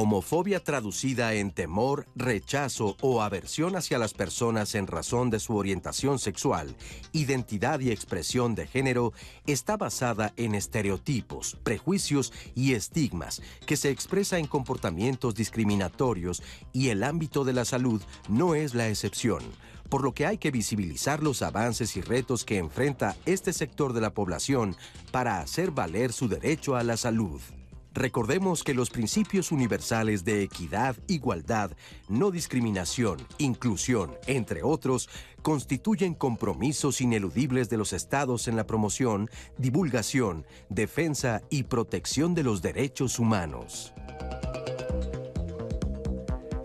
Homofobia traducida en temor, rechazo o aversión hacia las personas en razón de su orientación sexual, identidad y expresión de género está basada en estereotipos, prejuicios y estigmas que se expresa en comportamientos discriminatorios y el ámbito de la salud no es la excepción por lo que hay que visibilizar los avances y retos que enfrenta este sector de la población para hacer valer su derecho a la salud. Recordemos que los principios universales de equidad, igualdad, no discriminación, inclusión, entre otros, constituyen compromisos ineludibles de los estados en la promoción, divulgación, defensa y protección de los derechos humanos.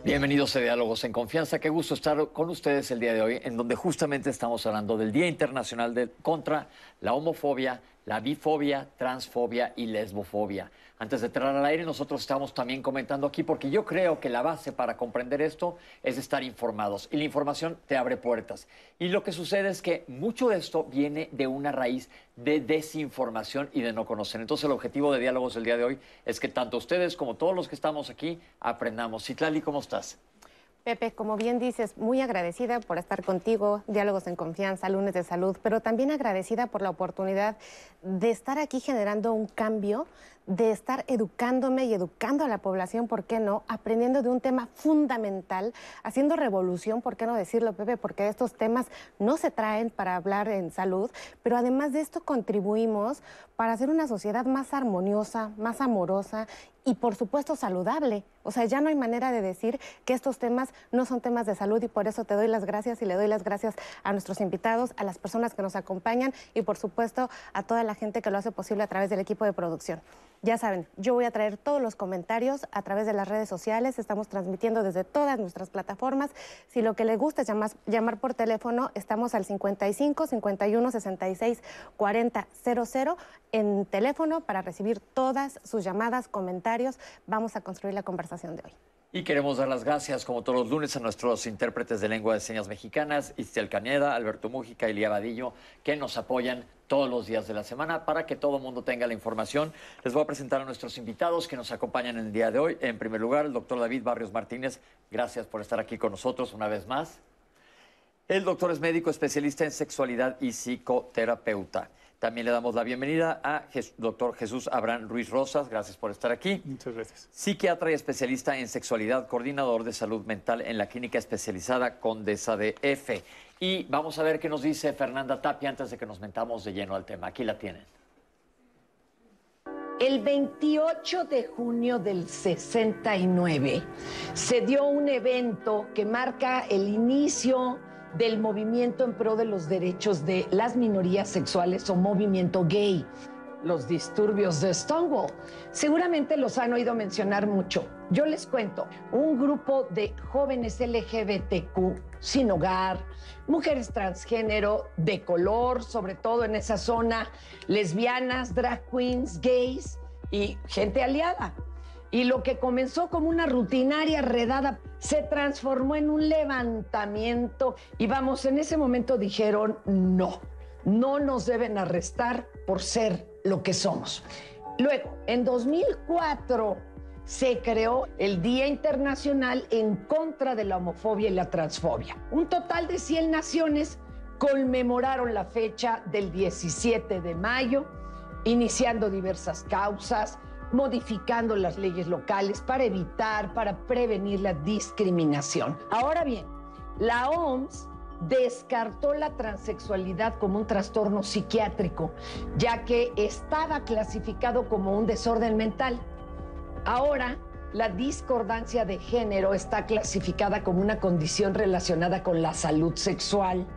Bienvenidos a Diálogos en Confianza. Qué gusto estar con ustedes el día de hoy, en donde justamente estamos hablando del Día Internacional contra la homofobia, la bifobia, transfobia y lesbofobia. Antes de entrar al aire, nosotros estamos también comentando aquí, porque yo creo que la base para comprender esto es estar informados. Y la información te abre puertas. Y lo que sucede es que mucho de esto viene de una raíz de desinformación y de no conocer. Entonces, el objetivo de diálogos del día de hoy es que tanto ustedes como todos los que estamos aquí aprendamos. Citlali, ¿cómo estás? Pepe, como bien dices, muy agradecida por estar contigo, Diálogos en Confianza, Lunes de Salud, pero también agradecida por la oportunidad de estar aquí generando un cambio de estar educándome y educando a la población, ¿por qué no? Aprendiendo de un tema fundamental, haciendo revolución, ¿por qué no decirlo, Pepe? Porque estos temas no se traen para hablar en salud, pero además de esto contribuimos para hacer una sociedad más armoniosa, más amorosa y por supuesto saludable. O sea, ya no hay manera de decir que estos temas no son temas de salud y por eso te doy las gracias y le doy las gracias a nuestros invitados, a las personas que nos acompañan y por supuesto a toda la gente que lo hace posible a través del equipo de producción. Ya saben, yo voy a traer todos los comentarios a través de las redes sociales, estamos transmitiendo desde todas nuestras plataformas. Si lo que les gusta es llamar, llamar por teléfono, estamos al 55 51 66 40 00 en teléfono para recibir todas sus llamadas, comentarios. Vamos a construir la conversación de hoy. Y queremos dar las gracias, como todos los lunes, a nuestros intérpretes de lengua de señas mexicanas, Istel Cañeda, Alberto Mújica y Lía Vadillo, que nos apoyan todos los días de la semana para que todo el mundo tenga la información. Les voy a presentar a nuestros invitados que nos acompañan el día de hoy. En primer lugar, el doctor David Barrios Martínez. Gracias por estar aquí con nosotros una vez más. El doctor es médico especialista en sexualidad y psicoterapeuta. También le damos la bienvenida a doctor Jesús Abraham Ruiz Rosas. Gracias por estar aquí. Muchas gracias. Psiquiatra y especialista en sexualidad, coordinador de salud mental en la clínica especializada Condesa de F. Y vamos a ver qué nos dice Fernanda Tapia antes de que nos metamos de lleno al tema. Aquí la tienen. El 28 de junio del 69 se dio un evento que marca el inicio del movimiento en pro de los derechos de las minorías sexuales o movimiento gay, los disturbios de Stonewall. Seguramente los han oído mencionar mucho. Yo les cuento, un grupo de jóvenes LGBTQ sin hogar, mujeres transgénero, de color, sobre todo en esa zona, lesbianas, drag queens, gays y gente aliada y lo que comenzó como una rutinaria redada se transformó en un levantamiento y vamos, en ese momento dijeron no, no nos deben arrestar por ser lo que somos. Luego, en 2004 se creó el Día Internacional en contra de la homofobia y la transfobia. Un total de 100 naciones conmemoraron la fecha del 17 de mayo, iniciando diversas causas, modificando las leyes locales para evitar, para prevenir la discriminación. Ahora bien, la OMS descartó la transexualidad como un trastorno psiquiátrico, ya que estaba clasificado como un desorden mental. Ahora, la discordancia de género está clasificada como una condición relacionada con la salud sexual.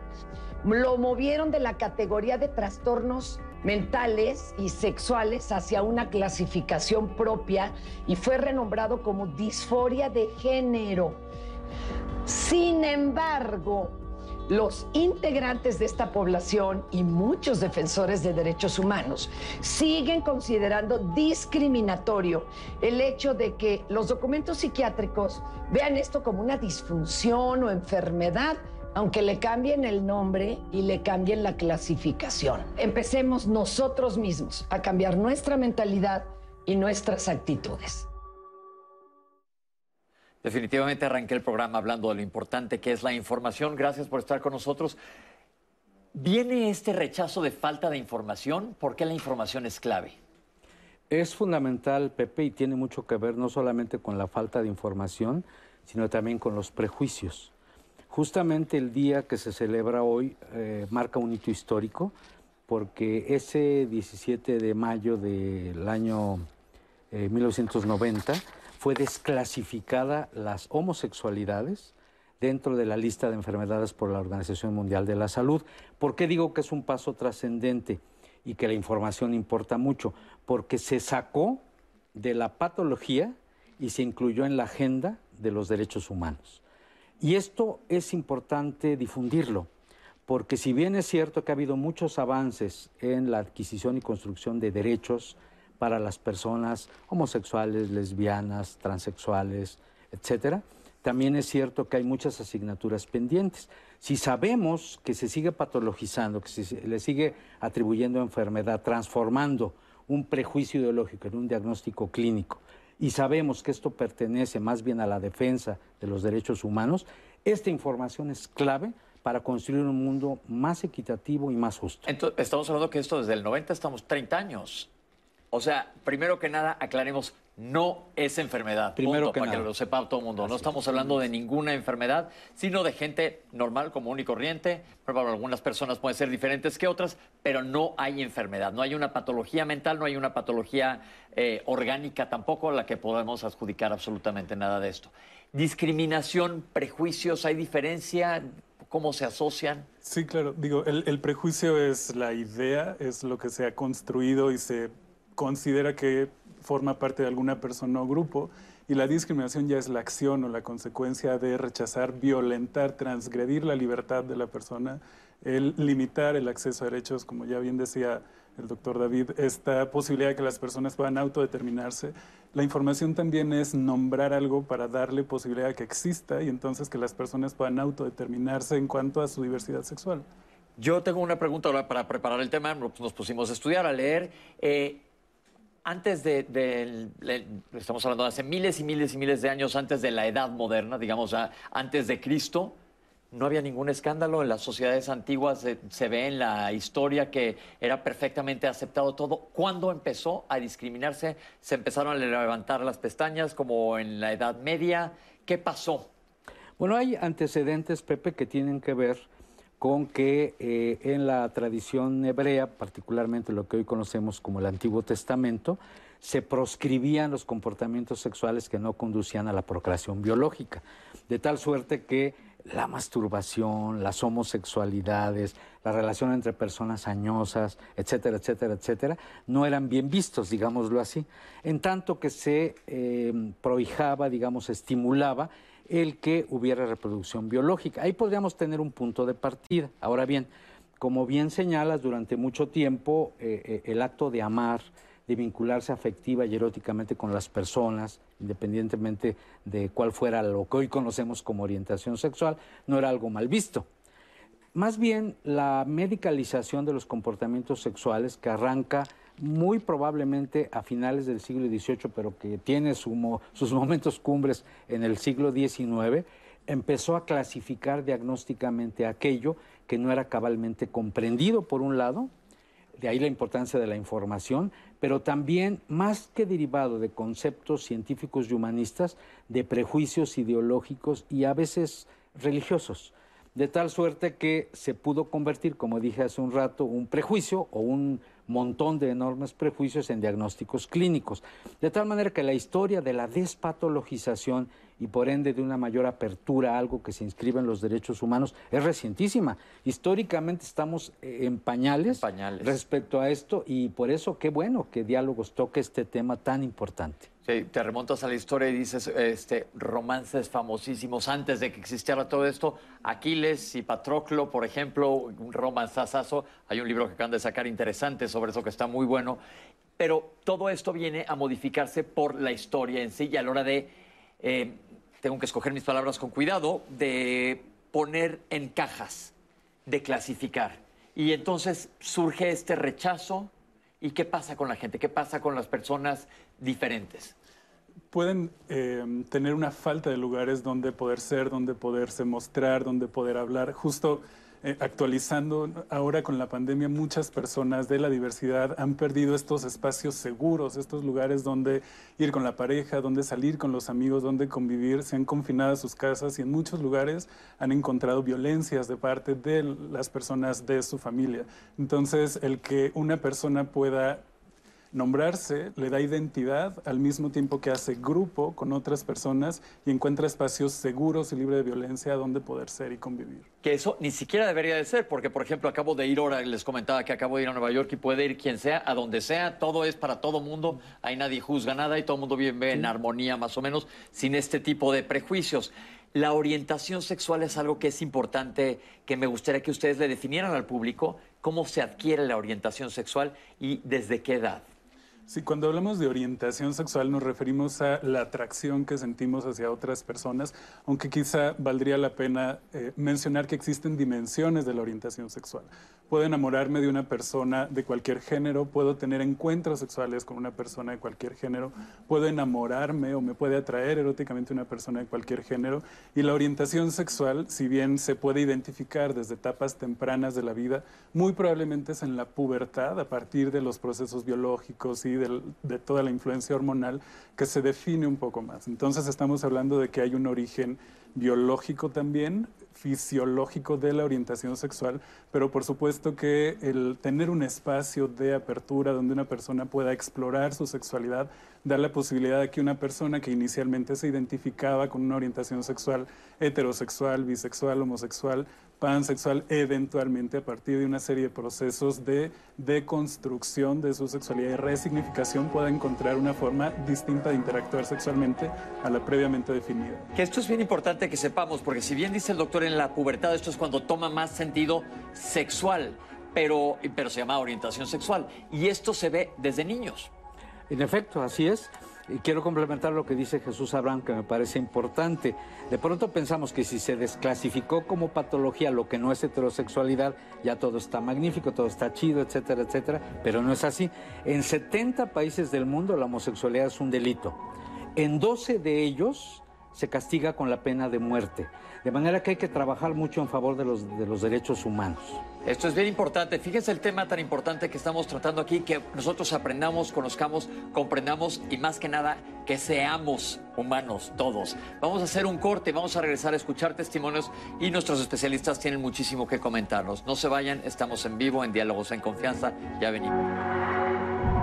Lo movieron de la categoría de trastornos mentales y sexuales hacia una clasificación propia y fue renombrado como disforia de género. Sin embargo, los integrantes de esta población y muchos defensores de derechos humanos siguen considerando discriminatorio el hecho de que los documentos psiquiátricos vean esto como una disfunción o enfermedad aunque le cambien el nombre y le cambien la clasificación. Empecemos nosotros mismos a cambiar nuestra mentalidad y nuestras actitudes. Definitivamente arranqué el programa hablando de lo importante que es la información. Gracias por estar con nosotros. ¿Viene este rechazo de falta de información? ¿Por qué la información es clave? Es fundamental, Pepe, y tiene mucho que ver no solamente con la falta de información, sino también con los prejuicios. Justamente el día que se celebra hoy eh, marca un hito histórico, porque ese 17 de mayo del año 1990 eh, fue desclasificada las homosexualidades dentro de la lista de enfermedades por la Organización Mundial de la Salud. ¿Por qué digo que es un paso trascendente y que la información importa mucho? Porque se sacó de la patología y se incluyó en la agenda de los derechos humanos. Y esto es importante difundirlo, porque si bien es cierto que ha habido muchos avances en la adquisición y construcción de derechos para las personas homosexuales, lesbianas, transexuales, etcétera, también es cierto que hay muchas asignaturas pendientes. Si sabemos que se sigue patologizando, que se le sigue atribuyendo enfermedad, transformando un prejuicio ideológico en un diagnóstico clínico, y sabemos que esto pertenece más bien a la defensa de los derechos humanos, esta información es clave para construir un mundo más equitativo y más justo. Entonces, estamos hablando que esto desde el 90 estamos 30 años. O sea, primero que nada, aclaremos, no es enfermedad. Primero que para que lo sepa todo el mundo. no estamos hablando de ninguna enfermedad, sino de gente normal, común y corriente. Pero algunas personas pueden ser diferentes que otras, pero no hay enfermedad. No hay una patología mental, no hay una patología eh, orgánica tampoco a la que podemos adjudicar absolutamente nada de esto. Discriminación, prejuicios, ¿hay diferencia? ¿Cómo se asocian? Sí, claro. Digo, el prejuicio es la idea, es lo que se ha construido y se considera que forma parte de alguna persona o grupo y la discriminación ya es la acción o la consecuencia de rechazar, violentar, transgredir la libertad de la persona, el limitar el acceso a derechos, como ya bien decía el doctor David, esta posibilidad de que las personas puedan autodeterminarse. La información también es nombrar algo para darle posibilidad de que exista y entonces que las personas puedan autodeterminarse en cuanto a su diversidad sexual. Yo tengo una pregunta ahora para preparar el tema, nos pusimos a estudiar, a leer. Eh, antes de, estamos hablando de hace miles y miles y miles de años antes de la edad moderna, digamos, antes de Cristo, no había ningún escándalo. En las sociedades antiguas se, ve en la historia que era perfectamente aceptado todo. ¿Cuándo empezó a discriminarse? ¿Se empezaron a levantar las pestañas como en la Edad Media? ¿Qué pasó? Bueno, hay antecedentes, Pepe, que tienen que ver con que eh, en la tradición hebrea, particularmente lo que hoy conocemos como el Antiguo Testamento, se proscribían los comportamientos sexuales que no conducían a la procreación biológica, de tal suerte que la masturbación, las homosexualidades, la relación entre personas añosas, etcétera, etcétera, etcétera, no eran bien vistos, digámoslo así, en tanto que se eh, prohijaba, digamos, estimulaba el que hubiera reproducción biológica. Ahí podríamos tener un punto de partida. Ahora bien, como bien señalas, durante mucho tiempo eh, eh, el acto de amar, de vincularse afectiva y eróticamente con las personas, independientemente de cuál fuera lo que hoy conocemos como orientación sexual, no era algo mal visto. Más bien, la medicalización de los comportamientos sexuales que arranca muy probablemente a finales del siglo XVIII, pero que tiene sus momentos cumbres en el siglo XIX, empezó a clasificar diagnósticamente aquello que no era cabalmente comprendido, por un lado, de ahí la importancia de la información, pero también, más que derivado de conceptos científicos y humanistas, de prejuicios ideológicos y a veces religiosos de tal suerte que se pudo convertir, como dije hace un rato, un prejuicio o un montón de enormes prejuicios en diagnósticos clínicos. De tal manera que la historia de la despatologización y por ende de una mayor apertura a algo que se inscribe en los derechos humanos es recientísima. Históricamente estamos eh, en pañales, respecto a esto y por eso qué bueno que Diálogos toque este tema tan importante. Te remontas a la historia y dices este, romances famosísimos antes de que existiera todo esto. Aquiles y Patroclo, por ejemplo, un romanzazazo. Hay un libro que acaban de sacar interesante sobre eso que está muy bueno. Pero todo esto viene a modificarse por la historia en sí y a la hora de eh, tengo que escoger mis palabras con cuidado, de poner en cajas, de clasificar. Y entonces surge este rechazo. ¿Y qué pasa con la gente? ¿Qué pasa con las personas diferentes? pueden eh, tener una falta de lugares donde poder ser, donde poderse mostrar, donde poder hablar. Justo eh, actualizando ahora con la pandemia, muchas personas de la diversidad han perdido estos espacios seguros, estos lugares donde ir con la pareja, donde salir con los amigos, donde convivir, se han confinado a sus casas y en muchos lugares han encontrado violencias de parte de las personas de su familia. Entonces, el que una persona pueda nombrarse le da identidad al mismo tiempo que hace grupo con otras personas y encuentra espacios seguros y libres de violencia donde poder ser y convivir. Que eso ni siquiera debería de ser, porque por ejemplo acabo de ir ahora, les comentaba que acabo de ir a Nueva York y puede ir quien sea, a donde sea, todo es para todo mundo, ahí nadie juzga nada y todo el mundo vive en armonía más o menos, sin este tipo de prejuicios. La orientación sexual es algo que es importante, que me gustaría que ustedes le definieran al público, cómo se adquiere la orientación sexual y desde qué edad. Sí, cuando hablamos de orientación sexual nos referimos a la atracción que sentimos hacia otras personas, aunque quizá valdría la pena eh, mencionar que existen dimensiones de la orientación sexual puedo enamorarme de una persona de cualquier género, puedo tener encuentros sexuales con una persona de cualquier género, puedo enamorarme o me puede atraer eróticamente una persona de cualquier género. Y la orientación sexual, si bien se puede identificar desde etapas tempranas de la vida, muy probablemente es en la pubertad, a partir de los procesos biológicos y de, toda la influencia hormonal, que se define un poco más. Entonces estamos hablando de que hay un origen biológico también, fisiológico de la orientación sexual, pero por supuesto que el tener un espacio de apertura donde una persona pueda explorar su sexualidad da la posibilidad de que una persona que inicialmente se identificaba con una orientación sexual heterosexual, bisexual, homosexual, pansexual, eventualmente a partir de una serie de procesos de deconstrucción de su sexualidad y resignificación pueda encontrar una forma distinta de interactuar sexualmente a la previamente definida. Que esto es bien importante que sepamos, porque si bien dice el doctor en la pubertad, esto es cuando toma más sentido sexual, pero, pero se llama orientación sexual. Y esto se ve desde niños. En efecto, así es. Y quiero complementar lo que dice Jesús Abraham, que me parece importante. De pronto pensamos que si se desclasificó como patología lo que no es heterosexualidad, ya todo está magnífico, todo está chido, etcétera, etcétera, pero no es así. En 70 países del mundo la homosexualidad es un delito. En 12 de ellos se castiga con la pena de muerte. De manera que hay que trabajar mucho en favor de los, de los derechos humanos. Esto es bien importante. Fíjense el tema tan importante que estamos tratando aquí, que nosotros aprendamos, conozcamos, comprendamos y más que nada que seamos humanos todos. Vamos a hacer un corte, vamos a regresar a escuchar testimonios y nuestros especialistas tienen muchísimo que comentarnos. No se vayan, estamos en vivo en Diálogos en Confianza. Ya venimos.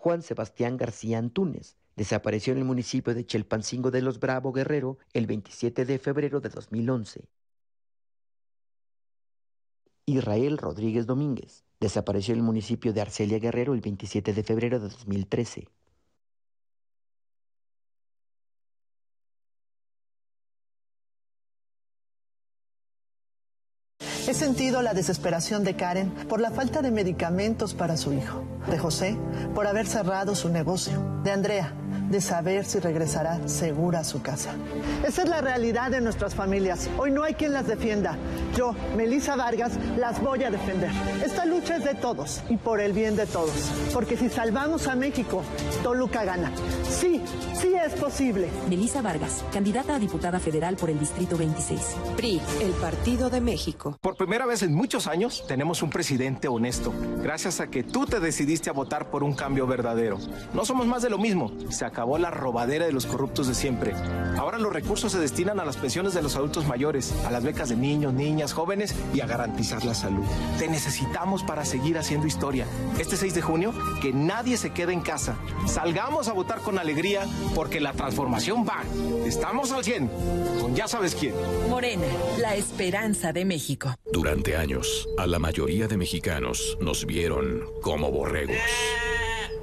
Juan Sebastián García Antúnez. Desapareció en el municipio de Chelpancingo de los Bravo Guerrero el 27 de febrero de 2011. Israel Rodríguez Domínguez. Desapareció en el municipio de Arcelia Guerrero el 27 de febrero de 2013. He sentido la desesperación de Karen por la falta de medicamentos para su hijo, de José por haber cerrado su negocio, de Andrea de saber si regresará segura a su casa. Esa es la realidad de nuestras familias. Hoy no hay quien las defienda. Yo, Melissa Vargas, las voy a defender. Esta lucha es de todos y por el bien de todos. Porque si salvamos a México, Toluca gana. Sí, sí es posible. Melissa Vargas, candidata a diputada federal por el Distrito 26. PRI, el Partido de México. Por primera vez en muchos años tenemos un presidente honesto, gracias a que tú te decidiste a votar por un cambio verdadero. No somos más de lo mismo. Se acabó la robadera de los corruptos de siempre. Ahora los recursos se destinan a las pensiones de los adultos mayores, a las becas de niños, niñas, jóvenes y a garantizar la salud. Te necesitamos para seguir haciendo historia. Este 6 de junio, que nadie se quede en casa. Salgamos a votar con alegría porque la transformación va. Estamos al 100. Con ya sabes quién. Morena, la esperanza de México. Durante años, a la mayoría de mexicanos nos vieron como borregos.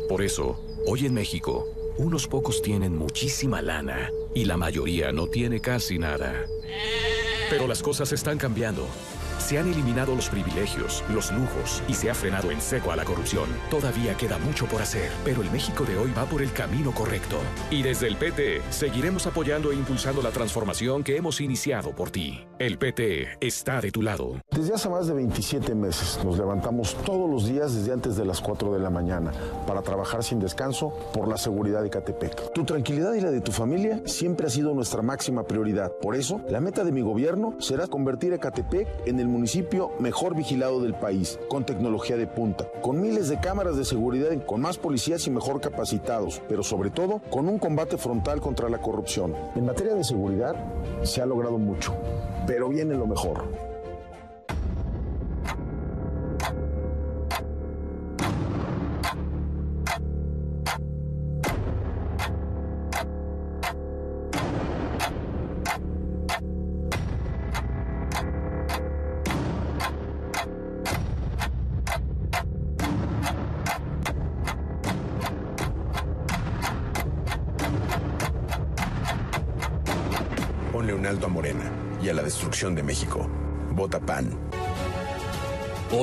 Por eso, hoy en México, unos pocos tienen muchísima lana y la mayoría no tiene casi nada. Pero las cosas están cambiando. Se han eliminado los privilegios, los lujos y se ha frenado en seco a la corrupción. Todavía queda mucho por hacer, pero el México de hoy va por el camino correcto. Y desde el PT seguiremos apoyando e impulsando la transformación que hemos iniciado por ti. El PT está de tu lado. Desde hace más de 27 meses nos levantamos todos los días desde antes de las 4 de la mañana para trabajar sin descanso por la seguridad de Catepec. Tu tranquilidad y la de tu familia siempre ha sido nuestra máxima prioridad. Por eso, la meta de mi gobierno será convertir a Catepec en el municipio mejor vigilado del país, con tecnología de punta, con miles de cámaras de seguridad, con más policías y mejor capacitados, pero sobre todo con un combate frontal contra la corrupción. En materia de seguridad se ha logrado mucho, pero viene lo mejor.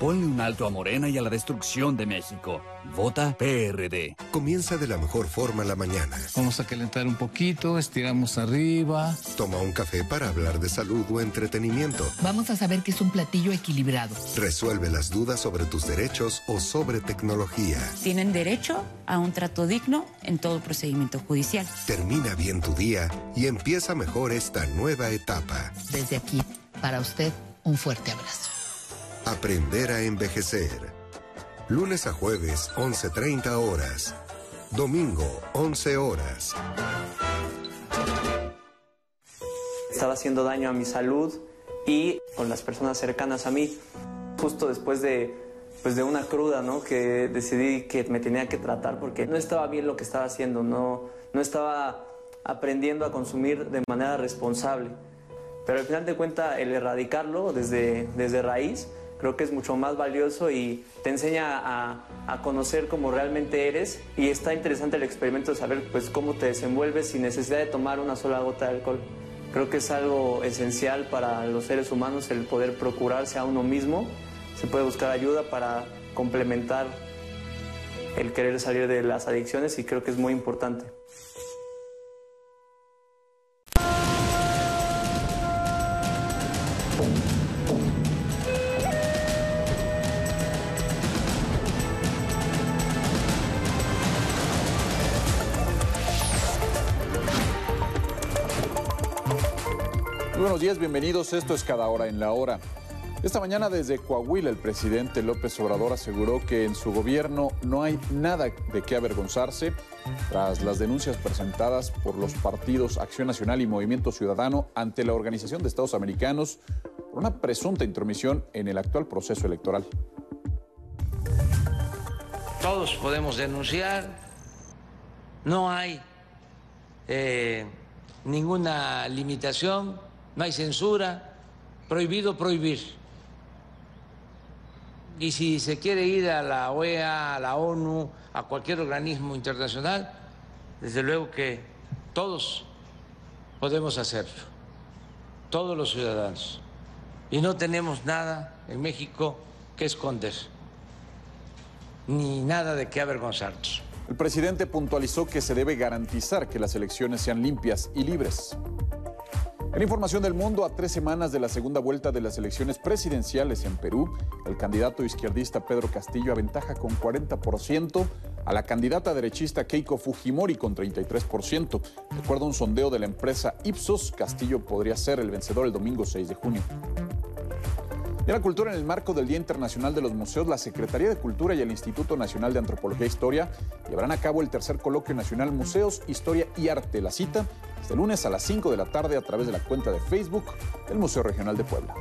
Ponle un alto a Morena y a la destrucción de México. Vota PRD. Comienza de la mejor forma la mañana. Vamos a calentar un poquito, estiramos arriba. Toma un café para hablar de salud o entretenimiento. Vamos a saber que es un platillo equilibrado. Resuelve las dudas sobre tus derechos o sobre tecnología. Tienen derecho a un trato digno en todo procedimiento judicial. Termina bien tu día y empieza mejor esta nueva etapa. Desde aquí, para usted, un fuerte abrazo. Aprender a envejecer. Lunes a jueves, 11.30 horas. Domingo, 11 horas. Estaba haciendo daño a mi salud y con las personas cercanas a mí. Justo después de, pues de una cruda, ¿no? Que decidí que me tenía que tratar porque no estaba bien lo que estaba haciendo, no, no estaba aprendiendo a consumir de manera responsable. Pero al final de cuentas, el erradicarlo desde, desde raíz, creo que es mucho más valioso y te enseña a, conocer cómo realmente eres y está interesante el experimento de saber pues cómo te desenvuelves sin necesidad de tomar una sola gota de alcohol. Creo que es algo esencial para los seres humanos el poder procurarse a uno mismo. Se puede buscar ayuda para complementar el querer salir de las adicciones y creo que es muy importante. Días, bienvenidos. Esto es Cada Hora en la Hora. Esta mañana desde Coahuila el presidente López Obrador aseguró que en su gobierno no hay nada de qué avergonzarse tras las denuncias presentadas por los partidos Acción Nacional y Movimiento Ciudadano ante la Organización de Estados Americanos por una presunta intromisión en el actual proceso electoral. Todos podemos denunciar, no hay eh, ninguna limitación, no hay censura, prohibido prohibir. Y si se quiere ir a la OEA, a la ONU, a cualquier organismo internacional, desde luego que todos podemos hacerlo, todos los ciudadanos. Y no tenemos nada en México que esconder, ni nada de qué avergonzarnos. El presidente puntualizó que se debe garantizar que las elecciones sean limpias y libres. En información del mundo, a tres semanas de la segunda vuelta de las elecciones presidenciales en Perú, el candidato izquierdista Pedro Castillo aventaja con 40% a la candidata derechista Keiko Fujimori con 33%. De acuerdo a un sondeo de la empresa Ipsos, Castillo podría ser el vencedor el domingo 6 de junio. En la cultura, en el marco del Día Internacional de los Museos, la Secretaría de Cultura y el Instituto Nacional de Antropología e Historia llevarán a cabo el tercer coloquio nacional Museos, Historia y Arte. La cita este lunes a las 5 de la tarde a través de la cuenta de Facebook del Museo Regional de Puebla.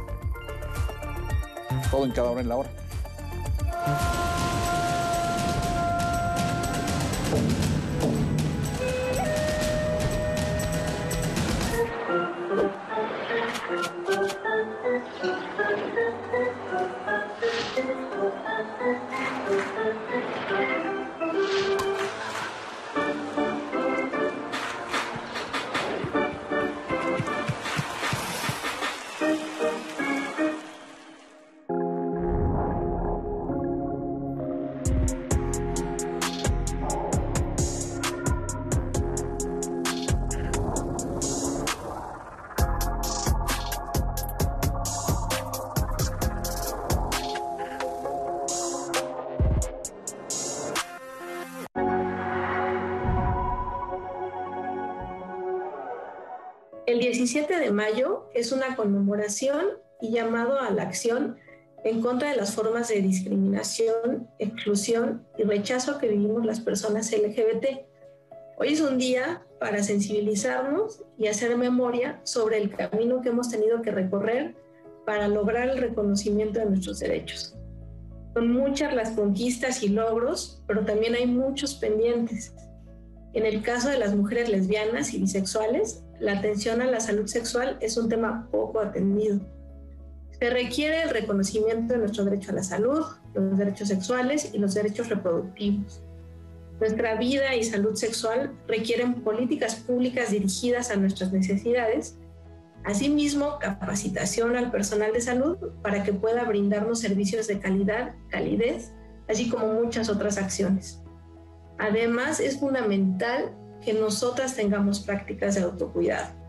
Todo en cada hora en la hora. Thank you. Es una conmemoración y llamado a la acción en contra de las formas de discriminación, exclusión y rechazo que vivimos las personas LGBT. Hoy es un día para sensibilizarnos y hacer memoria sobre el camino que hemos tenido que recorrer para lograr el reconocimiento de nuestros derechos. Son muchas las conquistas y logros, pero también hay muchos pendientes. En el caso de las mujeres lesbianas y bisexuales, la atención a la salud sexual es un tema poco atendido. Se requiere el reconocimiento de nuestro derecho a la salud, los derechos sexuales y los derechos reproductivos. Nuestra vida y salud sexual requieren políticas públicas dirigidas a nuestras necesidades, asimismo capacitación al personal de salud para que pueda brindarnos servicios de calidad, calidez, así como muchas otras acciones. Además, es fundamental que nosotras tengamos prácticas de autocuidado.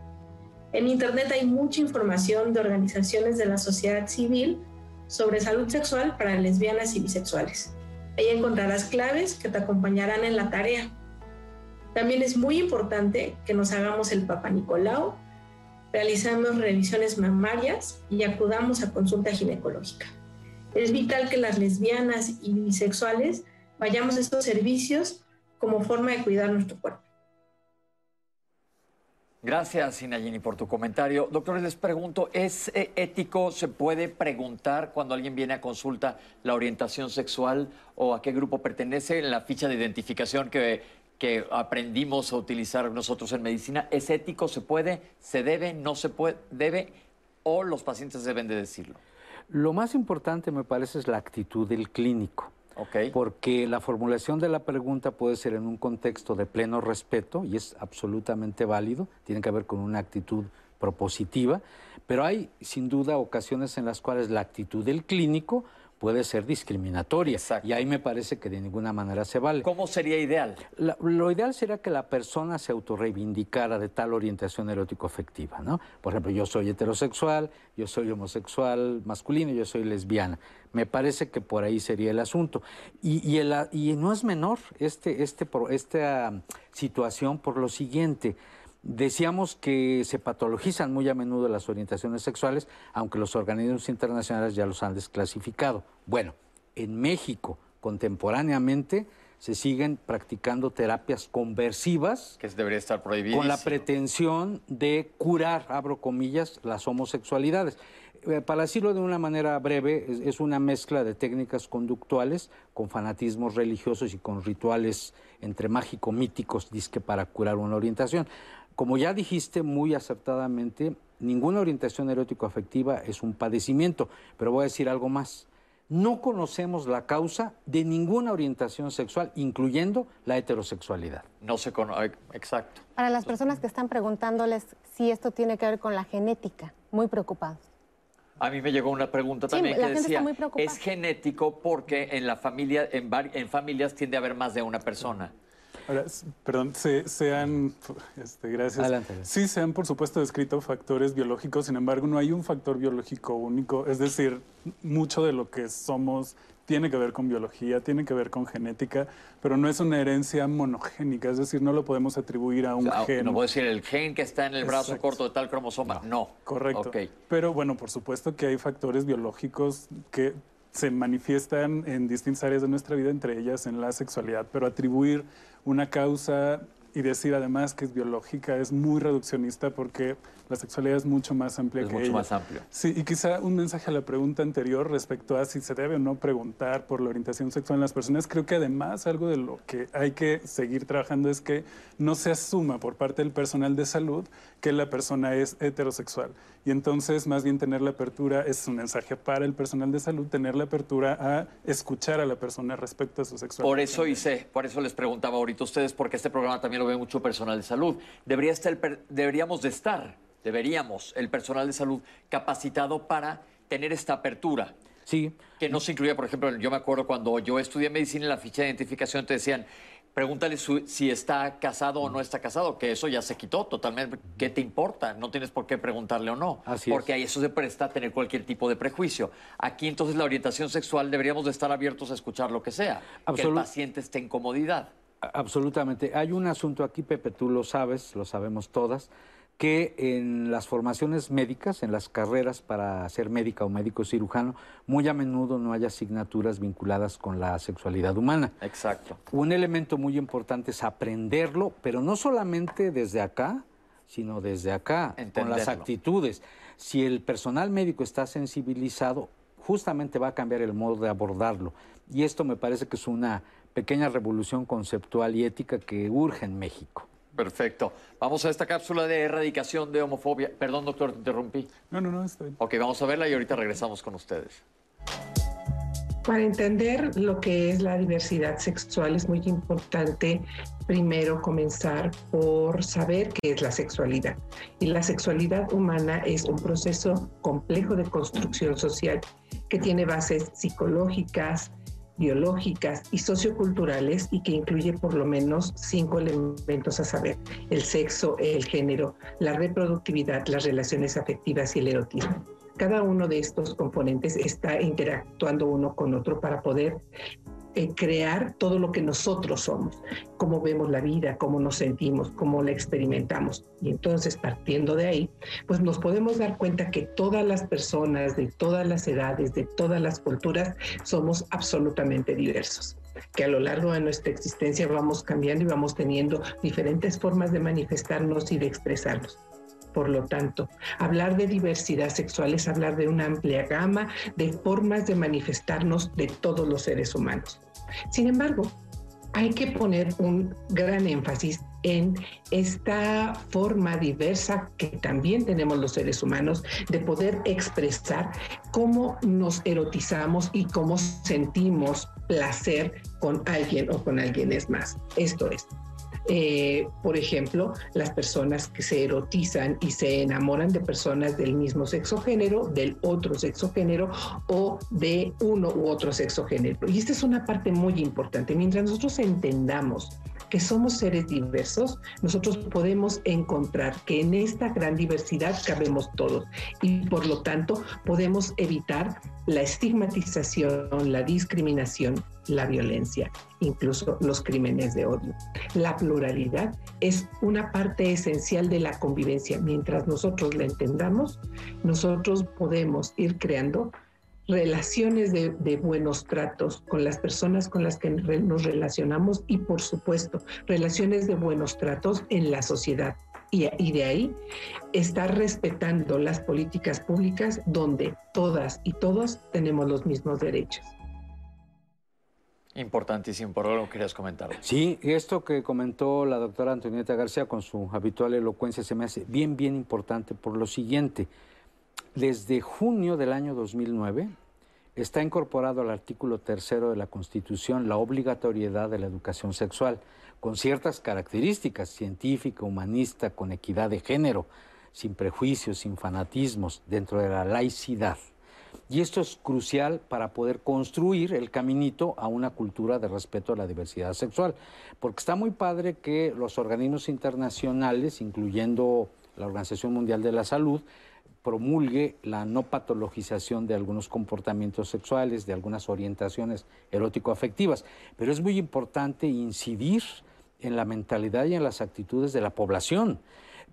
En Internet hay mucha información de organizaciones de la sociedad civil sobre salud sexual para lesbianas y bisexuales. Ahí encontrarás claves que te acompañarán en la tarea. También es muy importante que nos hagamos el Papa Nicolau, realizamos revisiones mamarias y acudamos a consulta ginecológica. Es vital que las lesbianas y bisexuales vayamos a estos servicios como forma de cuidar nuestro cuerpo. Gracias, Inayini, por tu comentario. Doctores, les pregunto, ¿es eh, ético, se puede preguntar cuando alguien viene a consulta la orientación sexual o a qué grupo pertenece en la ficha de identificación que, que aprendimos a utilizar nosotros en medicina? ¿Es ético, se puede, se debe, no se puede, debe o los pacientes deben de decirlo? Lo más importante me parece es la actitud del clínico. Porque la formulación de la pregunta puede ser en un contexto de pleno respeto y es absolutamente válido, tiene que ver con una actitud propositiva, pero hay sin duda ocasiones en las cuales la actitud del clínico puede ser discriminatoria. Y ahí me parece que de ninguna manera se vale. ¿Cómo sería ideal? lo ideal sería que la persona se autorreivindicara de tal orientación erótico-afectiva, ¿no? Por ejemplo, yo soy heterosexual, yo soy homosexual masculino, yo soy lesbiana. Me parece que por ahí sería el asunto. Y, y no es menor este, este, esta situación por lo siguiente. Decíamos que se patologizan muy a menudo las orientaciones sexuales, aunque los organismos internacionales ya los han desclasificado. Bueno, en México, contemporáneamente, se siguen practicando terapias conversivas. Que debería estar prohibido. Con la pretensión de curar, abro comillas, las homosexualidades. Eh, para decirlo de una manera breve, es, una mezcla de técnicas conductuales con fanatismos religiosos y con rituales entre mágico-míticos, disque para curar una orientación. Como ya dijiste muy acertadamente, ninguna orientación erótico-afectiva es un padecimiento, pero voy a decir algo más. No conocemos la causa de ninguna orientación sexual, incluyendo la heterosexualidad. No se conoce, exacto. Para las personas que están preguntándoles si esto tiene que ver con la genética, muy preocupados. A mí me llegó una pregunta también que decía, es genético porque en la familia, en, en familias tiende a haber más de una persona. Ahora, perdón, se, han, este, gracias. Sí, se han, por supuesto, descrito factores biológicos, sin embargo, no hay un factor biológico único. Es decir, mucho de lo que somos tiene que ver con biología, tiene que ver con genética, pero no es una herencia monogénica, es decir, no lo podemos atribuir a un gen. No puedo decir el gen que está en el brazo corto de tal cromosoma, no. Correcto. Pero bueno, por supuesto que hay factores biológicos que se manifiestan en distintas áreas de nuestra vida, entre ellas en la sexualidad, pero atribuir una causa y decir además que es biológica es muy reduccionista porque la sexualidad es mucho más amplia Es que mucho ella. más amplio. Sí, y quizá un mensaje a la pregunta anterior respecto a si se debe o no preguntar por la orientación sexual en las personas. Creo que además algo de lo que hay que seguir trabajando es que no se asuma por parte del personal de salud que la persona es heterosexual. Y entonces, más bien tener la apertura, es un mensaje para el personal de salud, tener la apertura a escuchar a la persona respecto a su sexualidad. Por eso hice, por eso les preguntaba ahorita a ustedes, porque este programa también lo ve mucho personal de salud. Debería estar el per- deberíamos de estar, deberíamos, el personal de salud capacitado para tener esta apertura. Sí. Que no se incluía, por ejemplo, yo me acuerdo cuando yo estudié medicina en la ficha de identificación te decían, pregúntale su- si está casado o no está casado, que eso ya se quitó totalmente. ¿Qué te importa? No tienes por qué preguntarle o no. Así es. porque ahí eso se presta a tener cualquier tipo de prejuicio. Aquí entonces la orientación sexual deberíamos de estar abiertos a escuchar lo que sea. que el paciente esté en comodidad. Absolutamente. Hay un asunto aquí, Pepe, tú lo sabes, lo sabemos todas, que en las formaciones médicas, en las carreras para ser médica o médico cirujano, muy a menudo no hay asignaturas vinculadas con la sexualidad humana. Exacto. Un elemento muy importante es aprenderlo, pero no solamente desde acá, sino desde acá, con las Entenderlo. actitudes. Si el personal médico está sensibilizado, justamente va a cambiar el modo de abordarlo. Y esto me parece que es una pequeña revolución conceptual y ética que urge en México. Perfecto. Vamos a esta cápsula de erradicación de homofobia. Perdón, doctor, te interrumpí. No, no, no, estoy. Ok, vamos a verla y ahorita regresamos con ustedes. Para entender lo que es la diversidad sexual es muy importante primero comenzar por saber qué es la sexualidad. Y la sexualidad humana es un proceso complejo de construcción social que tiene bases psicológicas, biológicas y socioculturales y que incluye por lo menos cinco elementos a saber, el sexo, el género, la reproductividad, las relaciones afectivas y el erotismo. Cada uno de estos componentes está interactuando uno con otro para poder crear todo lo que nosotros somos, cómo vemos la vida, cómo nos sentimos, cómo la experimentamos. Y entonces, partiendo de ahí, pues nos podemos dar cuenta que todas las personas de todas las edades, de todas las culturas, somos absolutamente diversos que a lo largo de nuestra existencia vamos cambiando y vamos teniendo diferentes formas de manifestarnos y de expresarnos. Por lo tanto, hablar de diversidad sexual es hablar de una amplia gama de formas de manifestarnos de todos los seres humanos. Sin embargo, hay que poner un gran énfasis en esta forma diversa que también tenemos los seres humanos de poder expresar cómo nos erotizamos y cómo sentimos placer con alguien o con alguien es más. Esto es, eh, por ejemplo, las personas que se erotizan y se enamoran de personas del mismo sexo género, del otro sexo género o de uno u otro sexo género. Y esta es una parte muy importante. Mientras nosotros entendamos que somos seres diversos, nosotros podemos encontrar que en esta gran diversidad cabemos todos y por lo tanto podemos evitar la estigmatización, la discriminación, la violencia, incluso los crímenes de odio. La pluralidad es una parte esencial de la convivencia. Mientras nosotros la entendamos, nosotros podemos ir creando relaciones de, de, buenos tratos con las personas con las que nos relacionamos y por supuesto relaciones de buenos tratos en la sociedad. Y, y de ahí estar respetando las políticas públicas donde todas y todos tenemos los mismos derechos. Importantísimo, por algo querías comentar. Sí, esto que comentó la doctora Antonieta García con su habitual elocuencia se me hace bien, bien importante por lo siguiente. Desde junio del año 2009 está incorporado al artículo tercero de la Constitución la obligatoriedad de la educación sexual, con ciertas características, científica, humanista, con equidad de género, sin prejuicios, sin fanatismos, dentro de la laicidad. Y esto es crucial para poder construir el caminito a una cultura de respeto a la diversidad sexual. Porque está muy padre que los organismos internacionales, incluyendo la Organización Mundial de la Salud, promulgue la no patologización de algunos comportamientos sexuales, de algunas orientaciones erótico-afectivas. Pero es muy importante incidir en la mentalidad y en las actitudes de la población.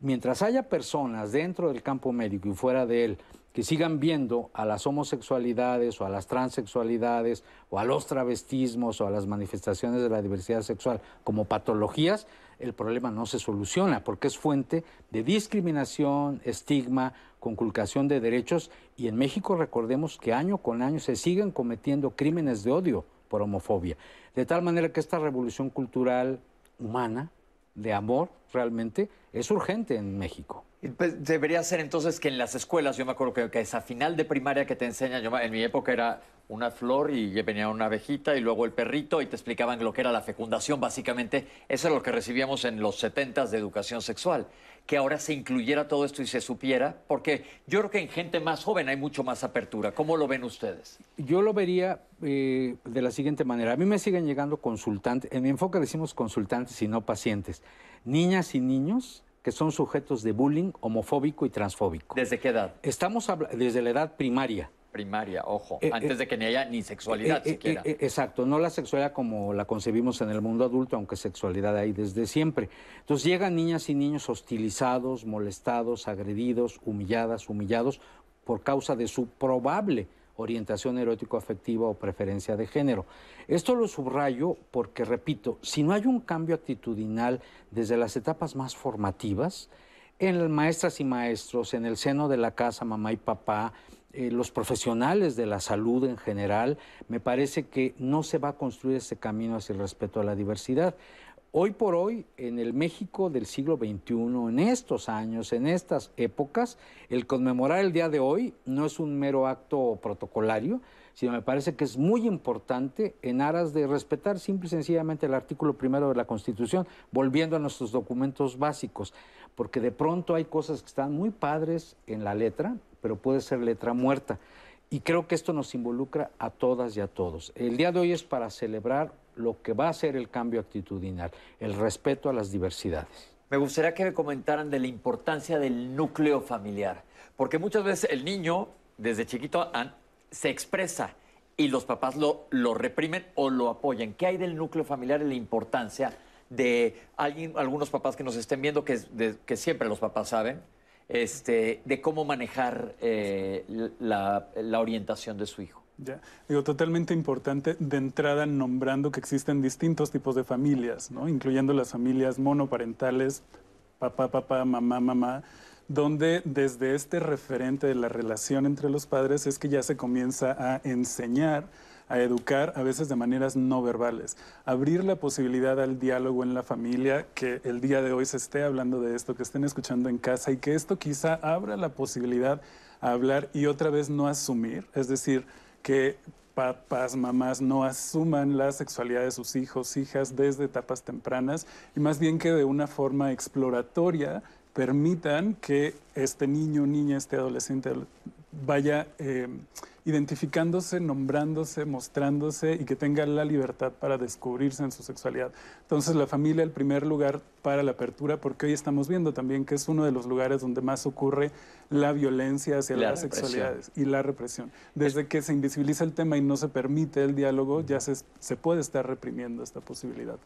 Mientras haya personas dentro del campo médico y fuera de él que sigan viendo a las homosexualidades o a las transexualidades o a los travestismos o a las manifestaciones de la diversidad sexual como patologías, el problema no se soluciona porque es fuente de discriminación, estigma, conculcación de derechos y en México recordemos que año con año se siguen cometiendo crímenes de odio por homofobia. De tal manera que esta revolución cultural humana, de amor, realmente, es urgente en México. Pues, debería ser entonces que en las escuelas, yo me acuerdo que, esa final de primaria que te enseñan, yo, en mi época era una flor y venía una abejita y luego el perrito y te explicaban lo que era la fecundación, básicamente. Eso es lo que recibíamos en los 70 de educación sexual. Que ahora se incluyera todo esto y se supiera, porque yo creo que en gente más joven hay mucho más apertura. ¿Cómo lo ven ustedes? Yo lo vería eh, de la siguiente manera. A mí me siguen llegando consultantes, en mi enfoque decimos consultantes y no pacientes, niñas y niños que son sujetos de bullying homofóbico y transfóbico. ¿Desde qué edad? Estamos desde la edad primaria. Primaria, ojo, eh, antes eh, de que ni haya ni sexualidad eh, siquiera. exacto, no la sexualidad como la concebimos en el mundo adulto, aunque sexualidad hay desde siempre. Entonces llegan niñas y niños hostilizados, molestados, agredidos, humilladas, humillados por causa de su probable orientación erótico-afectiva o preferencia de género. Esto lo subrayo porque, repito, si no hay un cambio actitudinal desde las etapas más formativas, en maestras y maestros, en el seno de la casa, mamá y papá, eh, los profesionales de la salud en general, me parece que no se va a construir ese camino hacia el respeto a la diversidad. Hoy por hoy, en el México del siglo XXI, en estos años, en estas épocas, el conmemorar el día de hoy no es un mero acto protocolario, sino me parece que es muy importante en aras de respetar simple y sencillamente el artículo primero de la Constitución, volviendo a nuestros documentos básicos, porque de pronto hay cosas que están muy padres en la letra, pero puede ser letra muerta. Y creo que esto nos involucra a todas y a todos. El día de hoy es para celebrar lo que va a ser el cambio actitudinal, el respeto a las diversidades. Me gustaría que me comentaran de la importancia del núcleo familiar, porque muchas veces el niño desde chiquito se expresa y los papás lo, lo reprimen o lo apoyan. ¿Qué hay del núcleo familiar y la importancia de algunos papás que nos estén viendo, que siempre los papás saben, este, de cómo manejar eh, la orientación de su hijo? Ya, digo, totalmente importante de entrada nombrando que existen distintos tipos de familias, ¿no? incluyendo las familias monoparentales, papá, papá, mamá, mamá, donde desde este referente de la relación entre los padres es que ya se comienza a enseñar, a educar, a veces de maneras no verbales, abrir la posibilidad al diálogo en la familia, que el día de hoy se esté hablando de esto, que estén escuchando en casa y que esto quizá abra la posibilidad a hablar y otra vez no asumir, es decir, que papás, mamás no asuman la sexualidad de sus hijos, hijas desde etapas tempranas y más bien que de una forma exploratoria permitan que este niño, niña, este adolescente vaya eh, identificándose, nombrándose, mostrándose y que tenga la libertad para descubrirse en su sexualidad. Entonces la familia el primer lugar para la apertura, porque hoy estamos viendo también que es uno de los lugares donde más ocurre la violencia hacia las sexualidades y la represión. Desde que se invisibiliza el tema y no se permite el diálogo, ya se, se puede estar reprimiendo esta posibilidad.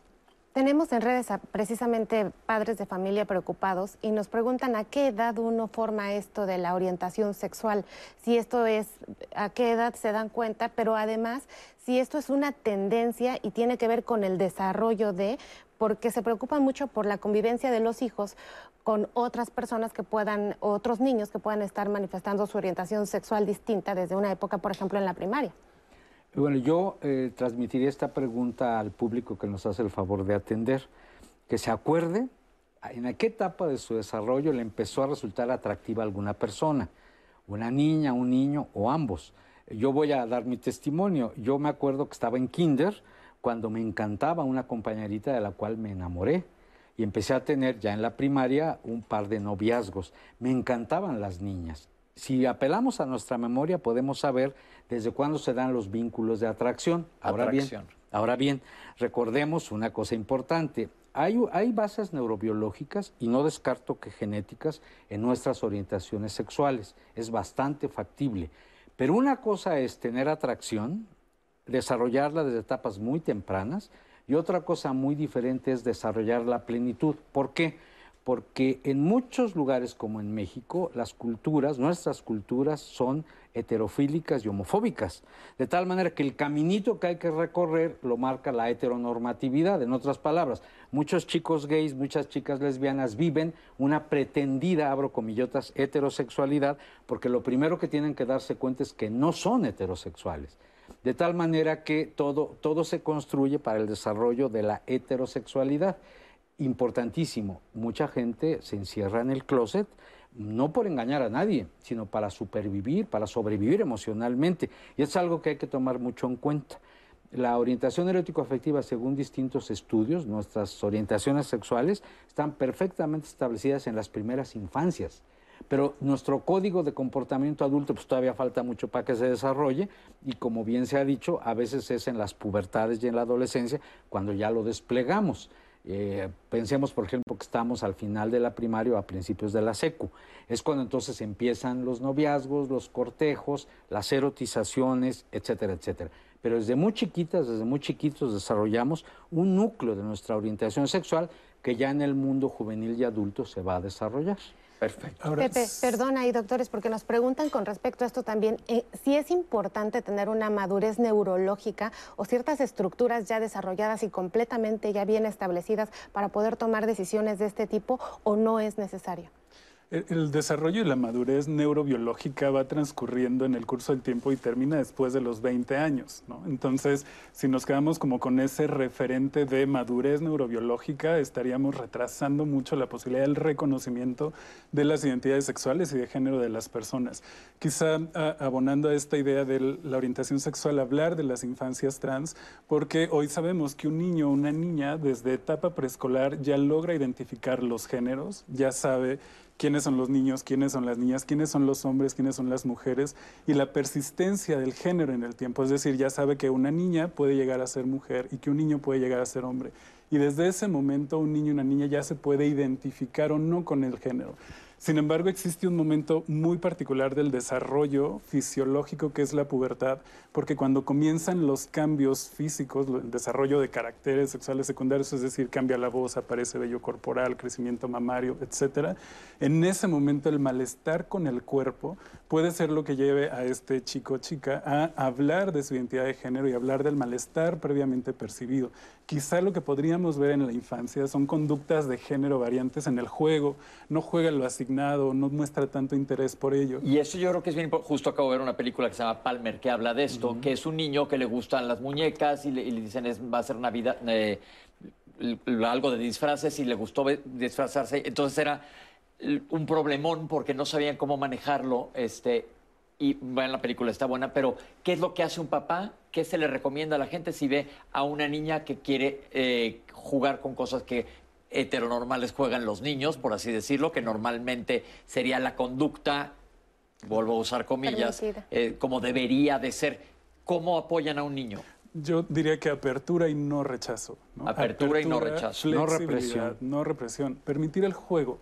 Tenemos en redes precisamente padres de familia preocupados y nos preguntan a qué edad uno forma esto de la orientación sexual, si esto es, a qué edad se dan cuenta, pero además si esto es una tendencia y tiene que ver con el desarrollo de, porque se preocupan mucho por la convivencia de los hijos con otras personas que puedan, otros niños que puedan estar manifestando su orientación sexual distinta desde una época, por ejemplo, en la primaria. Bueno, yo eh, transmitiría esta pregunta al público que nos hace el favor de atender, que se acuerde en qué etapa de su desarrollo le empezó a resultar atractiva alguna persona, una niña, un niño o ambos. Yo voy a dar mi testimonio. Yo me acuerdo que estaba en kinder cuando me encantaba una compañerita de la cual me enamoré y empecé a tener ya en la primaria un par de noviazgos. Me encantaban las niñas. Si apelamos a nuestra memoria podemos saber desde cuándo se dan los vínculos de atracción. Ahora bien, ahora bien, recordemos una cosa importante. Hay, hay bases neurobiológicas y no descarto que genéticas en nuestras orientaciones sexuales. Es bastante factible. Pero una cosa es tener atracción, desarrollarla desde etapas muy tempranas, y otra cosa muy diferente es desarrollar la plenitud. ¿Por qué? Porque en muchos lugares como en México, las culturas, nuestras culturas son heterofílicas y homofóbicas, de tal manera que el caminito que hay que recorrer lo marca la heteronormatividad. En otras palabras, muchos chicos gays, muchas chicas lesbianas viven una pretendida, abro comillotas, heterosexualidad, porque lo primero que tienen que darse cuenta es que no son heterosexuales. De tal manera que todo, todo se construye para el desarrollo de la heterosexualidad importantísimo, mucha gente se encierra en el closet no por engañar a nadie, sino para supervivir, para sobrevivir emocionalmente. Y es algo que hay que tomar mucho en cuenta. La orientación erótico-afectiva, según distintos estudios, nuestras orientaciones sexuales están perfectamente establecidas en las primeras infancias. Pero nuestro código de comportamiento adulto pues todavía falta mucho para que se desarrolle y como bien se ha dicho, a veces es en las pubertades y en la adolescencia cuando ya lo desplegamos. Eh, pensemos, por ejemplo, que estamos al final de la primaria o a principios de la secu. Es cuando entonces empiezan los noviazgos, los cortejos, las erotizaciones, etcétera, etcétera. Pero desde muy chiquitas, desde muy chiquitos desarrollamos un núcleo de nuestra orientación sexual que ya en el mundo juvenil y adulto se va a desarrollar. Perfecto. Pepe, perdona ahí, doctores, porque nos preguntan con respecto a esto también, eh, si es importante tener una madurez neurológica o ciertas estructuras ya desarrolladas y completamente ya bien establecidas para poder tomar decisiones de este tipo o no es necesario. El desarrollo y la madurez neurobiológica va transcurriendo en el curso del tiempo y termina después de los 20 años. Entonces, si nos quedamos como con ese referente de madurez neurobiológica, estaríamos retrasando mucho la posibilidad del reconocimiento de las identidades sexuales y de género de las personas. Quizá abonando a esta idea de la orientación sexual, hablar de las infancias trans, porque hoy sabemos que un niño o una niña desde etapa preescolar ya logra identificar los géneros, ya sabe quiénes son los niños, quiénes son las niñas, quiénes son los hombres, quiénes son las mujeres y la persistencia del género en el tiempo. Es decir, ya sabe que una niña puede llegar a ser mujer y que un niño puede llegar a ser hombre. Y desde ese momento un niño y una niña ya se puede identificar o no con el género. Sin embargo, existe un momento muy particular del desarrollo fisiológico que es la pubertad, porque cuando comienzan los cambios físicos, el desarrollo de caracteres sexuales secundarios, es decir, cambia la voz, aparece vello corporal, crecimiento mamario, etcétera, en ese momento el malestar con el cuerpo puede ser lo que lleve a este chico o chica a hablar de su identidad de género y hablar del malestar previamente percibido. Quizá lo que podríamos ver en la infancia son conductas de género variantes en el juego, no juega lo asignado, no muestra tanto interés por ello. Y eso yo creo que es bien importante. Justo acabo de ver una película que se llama Palmer que habla de esto, que es un niño que le gustan las muñecas y le, dicen es, va a ser Navidad, eh, algo de disfraces y le gustó disfrazarse. Entonces era un problemón porque no sabían cómo manejarlo. Este, y bueno, la película está buena, pero ¿qué es lo que hace un papá? ¿Qué se le recomienda a la gente si ve a una niña que quiere eh, jugar con cosas que heteronormales juegan los niños, por así decirlo, que normalmente sería la conducta, vuelvo a usar comillas, eh, como debería de ser? ¿Cómo apoyan a un niño? Yo diría que apertura y no rechazo. Apertura, y no rechazo. No represión. No represión. Permitir el juego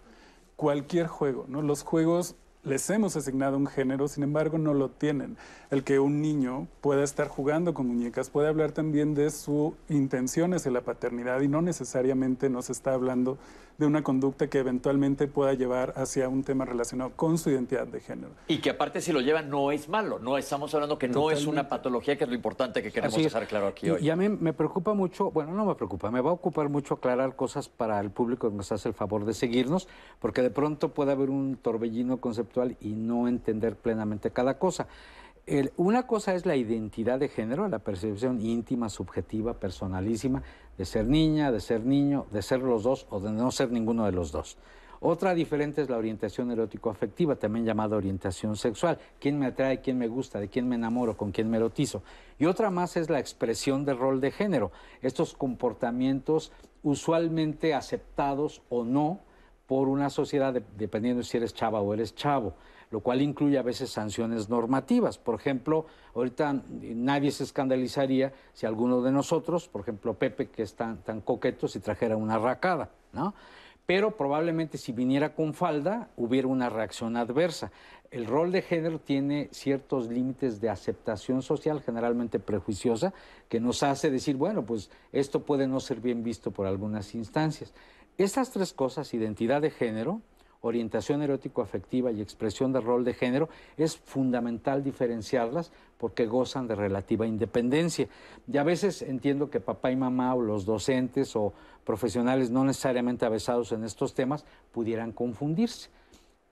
cualquier juego, ¿no? Los juegos les hemos asignado un género, sin embargo no lo tienen. El que un niño pueda estar jugando con muñecas puede hablar también de su intenciones en la paternidad y no necesariamente nos está hablando de una conducta que eventualmente pueda llevar hacia un tema relacionado con su identidad de género. Y que aparte si lo lleva no es malo, no estamos hablando que no es una patología, que es lo importante que queremos dejar claro aquí hoy. Y a mí me preocupa mucho, bueno, no me preocupa, me va a ocupar mucho aclarar cosas para el público que nos hace el favor de seguirnos, porque de pronto puede haber un torbellino conceptual y no entender plenamente cada cosa una cosa es la identidad de género, la percepción íntima, subjetiva, personalísima de ser niña, de ser niño, de ser los dos o de no ser ninguno de los dos. Otra diferente es la orientación erótico-afectiva, también llamada orientación sexual. ¿Quién me atrae, quién me gusta, de quién me enamoro, con quién me erotizo? Y otra más es la expresión del rol de género. Estos comportamientos usualmente aceptados o no por una sociedad, dependiendo si eres chava o eres chavo lo cual incluye a veces sanciones normativas. Por ejemplo, ahorita nadie se escandalizaría si alguno de nosotros, por ejemplo Pepe, que es tan, tan coqueto, si trajera una racada, ¿no? Pero probablemente si viniera con falda hubiera una reacción adversa. El rol de género tiene ciertos límites de aceptación social, generalmente prejuiciosa, que nos hace decir, bueno, pues esto puede no ser bien visto por algunas instancias. Estas tres cosas, identidad de género, orientación erótico-afectiva y expresión de rol de género, es fundamental diferenciarlas porque gozan de relativa independencia. Y a veces entiendo que papá y mamá o los docentes o profesionales no necesariamente avesados en estos temas pudieran confundirse.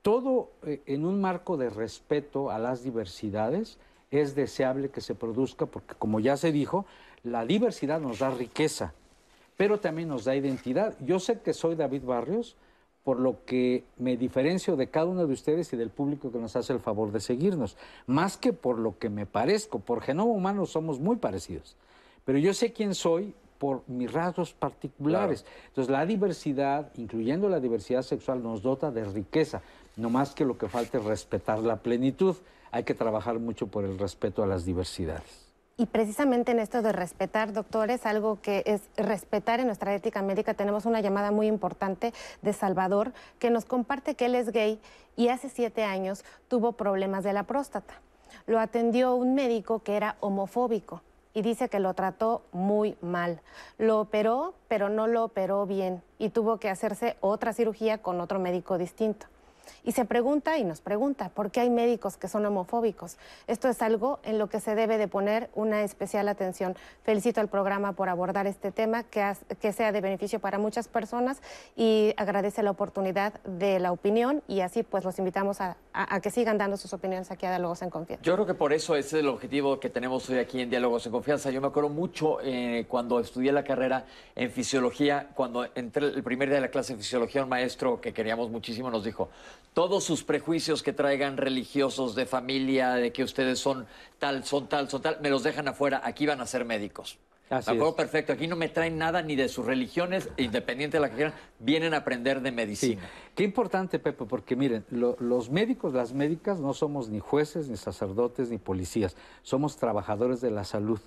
Todo eh, en un marco de respeto a las diversidades es deseable que se produzca porque, como ya se dijo, la diversidad nos da riqueza, pero también nos da identidad. Yo sé que soy David Barrios, por lo que me diferencio de cada uno de ustedes y del público que nos hace el favor de seguirnos, más que por lo que me parezco, por genoma humano somos muy parecidos, pero yo sé quién soy por mis rasgos particulares. Entonces la diversidad, incluyendo la diversidad sexual, nos dota de riqueza, no más que lo que falta es respetar la plenitud. Hay que trabajar mucho por el respeto a las diversidades. Y precisamente en esto de respetar, doctores, algo que es respetar en nuestra ética médica, tenemos una llamada muy importante de Salvador que nos comparte que él es gay y hace siete años tuvo problemas de la próstata. Lo atendió un médico que era homofóbico y dice que lo trató muy mal. Lo operó, pero no lo operó bien y tuvo que hacerse otra cirugía con otro médico distinto. Y se pregunta y nos pregunta, ¿por qué hay médicos que son homofóbicos? Esto es algo en lo que se debe de poner una especial atención. Felicito al programa por abordar este tema, que, sea de beneficio para muchas personas y agradece la oportunidad de la opinión y así pues los invitamos a, que sigan dando sus opiniones aquí a Diálogos en Confianza. Yo creo que por eso ese es el objetivo que tenemos hoy aquí en Diálogos en Confianza. Yo me acuerdo mucho eh, cuando estudié la carrera en fisiología, cuando entré el primer día de la clase de fisiología, un maestro que queríamos muchísimo nos dijo, todos sus prejuicios que traigan religiosos de familia, de que ustedes son tal, son tal, son tal, me los dejan afuera, aquí van a ser médicos. Así acuerdo perfecto, aquí no me traen nada ni de sus religiones, independiente de la que quieran, vienen a aprender de medicina. Qué importante, Pepe, porque miren, los médicos, las médicas no somos ni jueces, ni sacerdotes, ni policías, somos trabajadores de la salud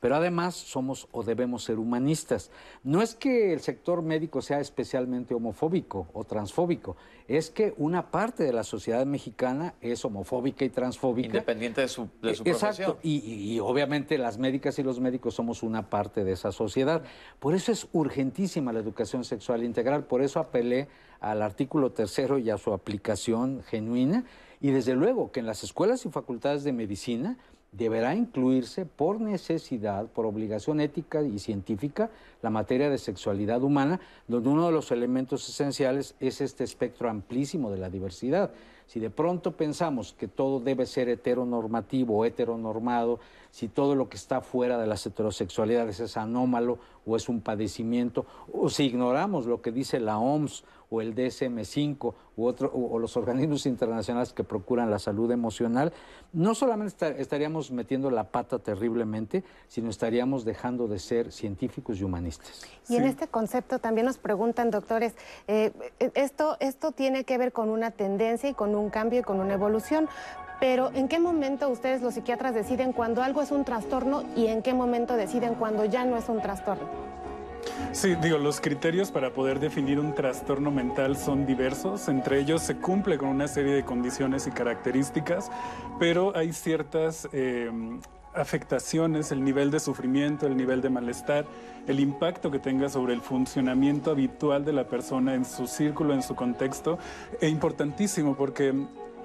pero además somos o debemos ser humanistas. No es que el sector médico sea especialmente homofóbico o transfóbico, es que una parte de la sociedad mexicana es homofóbica y transfóbica. Independiente de su, de su Exacto, y, y, obviamente las médicas y los médicos somos una parte de esa sociedad. Por eso es urgentísima la educación sexual integral, por eso apelé al artículo tercero y a su aplicación genuina, y desde luego que en las escuelas y facultades de medicina deberá incluirse por necesidad, por obligación ética y científica, la materia de sexualidad humana, donde uno de los elementos esenciales es este espectro amplísimo de la diversidad. Si de pronto pensamos que todo debe ser heteronormativo o heteronormado, si todo lo que está fuera de las heterosexualidades es anómalo o es un padecimiento, o si ignoramos lo que dice la OMS o el DSM-5 u otro, o, los organismos internacionales que procuran la salud emocional, no solamente estaríamos metiendo la pata terriblemente, sino estaríamos dejando de ser científicos y humanistas. Y en este concepto también nos preguntan, doctores, eh, esto, esto tiene que ver con una tendencia y con un cambio y con una evolución. Pero ¿en qué momento ustedes los psiquiatras deciden cuando algo es un trastorno y en qué momento deciden cuando ya no es un trastorno? Sí, digo, los criterios para poder definir un trastorno mental son diversos. Entre ellos se cumple con una serie de condiciones y características, pero hay ciertas eh, afectaciones, el nivel de sufrimiento, el nivel de malestar, el impacto que tenga sobre el funcionamiento habitual de la persona en su círculo, en su contexto, es importantísimo porque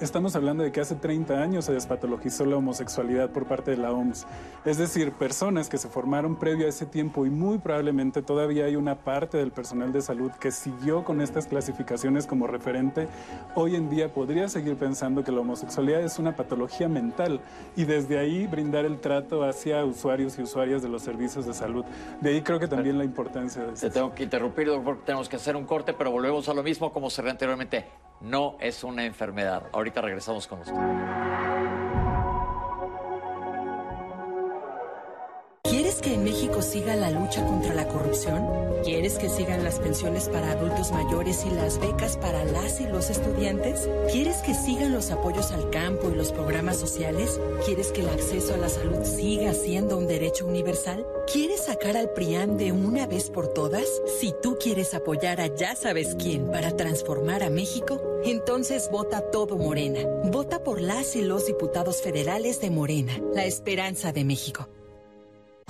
Estamos hablando de que hace 30 años se despatologizó la homosexualidad por parte de la OMS. Es decir, personas que se formaron previo a ese tiempo y muy probablemente todavía hay una parte del personal de salud que siguió con estas clasificaciones como referente, hoy en día podría seguir pensando que la homosexualidad es una patología mental y desde ahí brindar el trato hacia usuarios y usuarias de los servicios de salud. De ahí creo que también la importancia de Te tengo que interrumpir, porque tenemos que hacer un corte, pero volvemos a lo mismo como se anteriormente. No es una enfermedad. Ahorita regresamos con usted. Que en México siga la lucha contra la corrupción? ¿Quieres que sigan las pensiones para adultos mayores y las becas para las y los estudiantes? ¿Quieres que sigan los apoyos al campo y los programas sociales? ¿Quieres que el acceso a la salud siga siendo un derecho universal? ¿Quieres sacar al PRIAN de una vez por todas? Si tú quieres apoyar a ya sabes quién para transformar a México, entonces vota todo Morena. Vota por las y los diputados federales de Morena, la esperanza de México.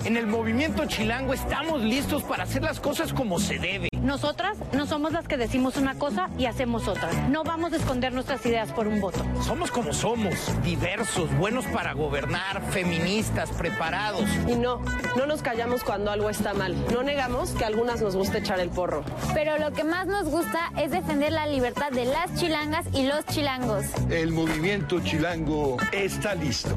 En el movimiento chilango estamos listos para hacer las cosas como se debe. Nosotras no somos las que decimos una cosa y hacemos otra. No vamos a esconder nuestras ideas por un voto. Somos como somos, diversos, buenos para gobernar, feministas, preparados. Y no, no nos callamos cuando algo está mal. No negamos que a algunas nos gusta echar el porro. Pero lo que más nos gusta es defender la libertad de las chilangas y los chilangos. El movimiento chilango está listo.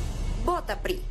Vota PRI.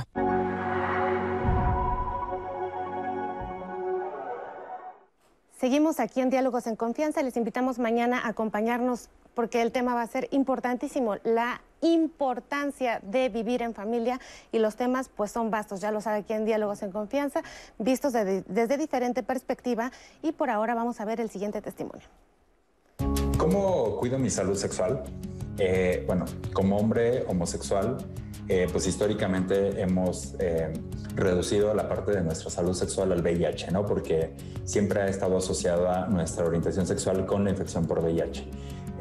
Seguimos aquí en Diálogos en Confianza. Les invitamos mañana a acompañarnos porque el tema va a ser importantísimo, la importancia de vivir en familia y los temas pues son vastos, ya lo sabe aquí en Diálogos en Confianza, vistos de- desde diferente perspectiva y por ahora vamos a ver el siguiente testimonio. ¿Cómo cuido mi salud sexual? Eh, bueno, como hombre homosexual, eh, pues históricamente hemos eh, reducido la parte de nuestra salud sexual al VIH, ¿no? Porque siempre ha estado asociada nuestra orientación sexual con la infección por VIH.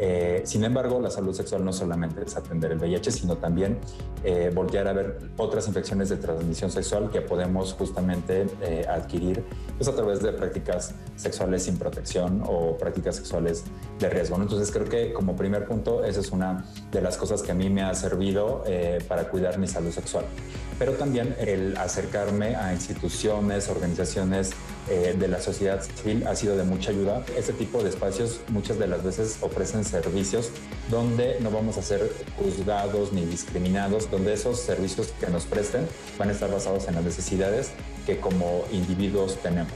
Eh, sin embargo, la salud sexual no solamente es atender el VIH, sino también eh, voltear a ver otras infecciones de transmisión sexual que podemos justamente eh, adquirir pues, a través de prácticas sexuales sin protección o prácticas sexuales de riesgo. ¿no? Entonces creo que como primer punto, esa es una de las cosas que a mí me ha servido eh, para cuidar mi salud sexual. Pero también el acercarme a instituciones, organizaciones eh, de la sociedad civil ha sido de mucha ayuda. Este tipo de espacios muchas de las veces ofrecen servicios donde no vamos a ser juzgados ni discriminados, donde esos servicios que nos presten van a estar basados en las necesidades que como individuos tenemos.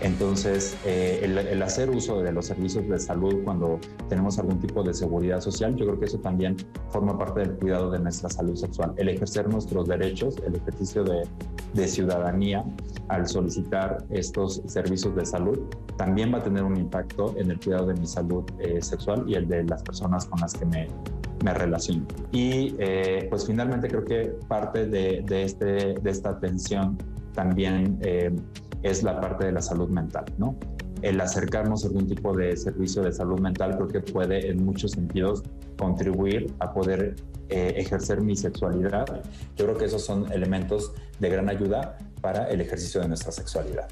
Entonces, eh, el, el hacer uso de los servicios de salud cuando tenemos algún tipo de seguridad social, yo creo que eso también forma parte del cuidado de nuestra salud sexual. El ejercer nuestros derechos, el ejercicio de, de ciudadanía al solicitar estos servicios de salud, también va a tener un impacto en el cuidado de mi salud eh, sexual y el de las personas con las que me, me relaciono. Y eh, pues finalmente creo que parte de, de, este, de esta atención también eh, es la parte de la salud mental, ¿no? El acercarnos a algún tipo de servicio de salud mental creo que puede en muchos sentidos contribuir a poder eh, ejercer mi sexualidad. Yo creo que esos son elementos de gran ayuda para el ejercicio de nuestra sexualidad.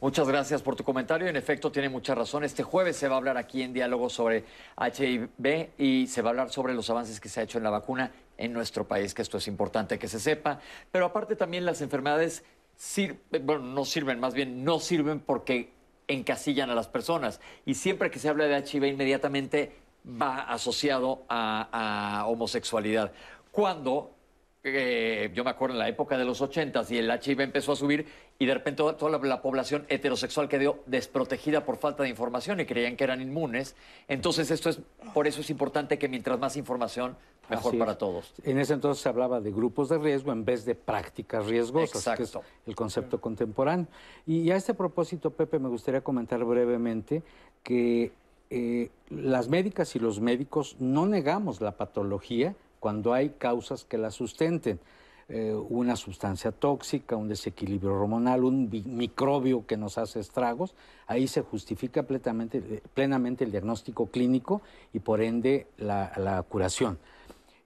Muchas gracias por tu comentario. En efecto, tiene mucha razón. Este jueves se va a hablar aquí en diálogo sobre HIV y se va a hablar sobre los avances que se ha hecho en la vacuna en nuestro país, que esto es importante que se sepa. Pero aparte también las enfermedades bueno, no sirven, más bien no sirven porque encasillan a las personas. Y siempre que se habla de HIV inmediatamente va asociado a, a homosexualidad. Cuando eh, yo me acuerdo en la época de los 80 y el HIV empezó a subir y de repente toda la, la, población heterosexual quedó desprotegida por falta de información y creían que eran inmunes. Entonces esto es, por eso es importante que mientras más información, mejor para todos. En ese entonces se hablaba de grupos de riesgo en vez de prácticas riesgosas, que es el concepto contemporáneo. Y a este propósito, Pepe, me gustaría comentar brevemente que eh, las médicas y los médicos no negamos la patología, cuando hay causas que la sustenten. Eh, una sustancia tóxica, un desequilibrio hormonal, un microbio que nos hace estragos, ahí se justifica plenamente, plenamente el diagnóstico clínico y por ende la, la curación.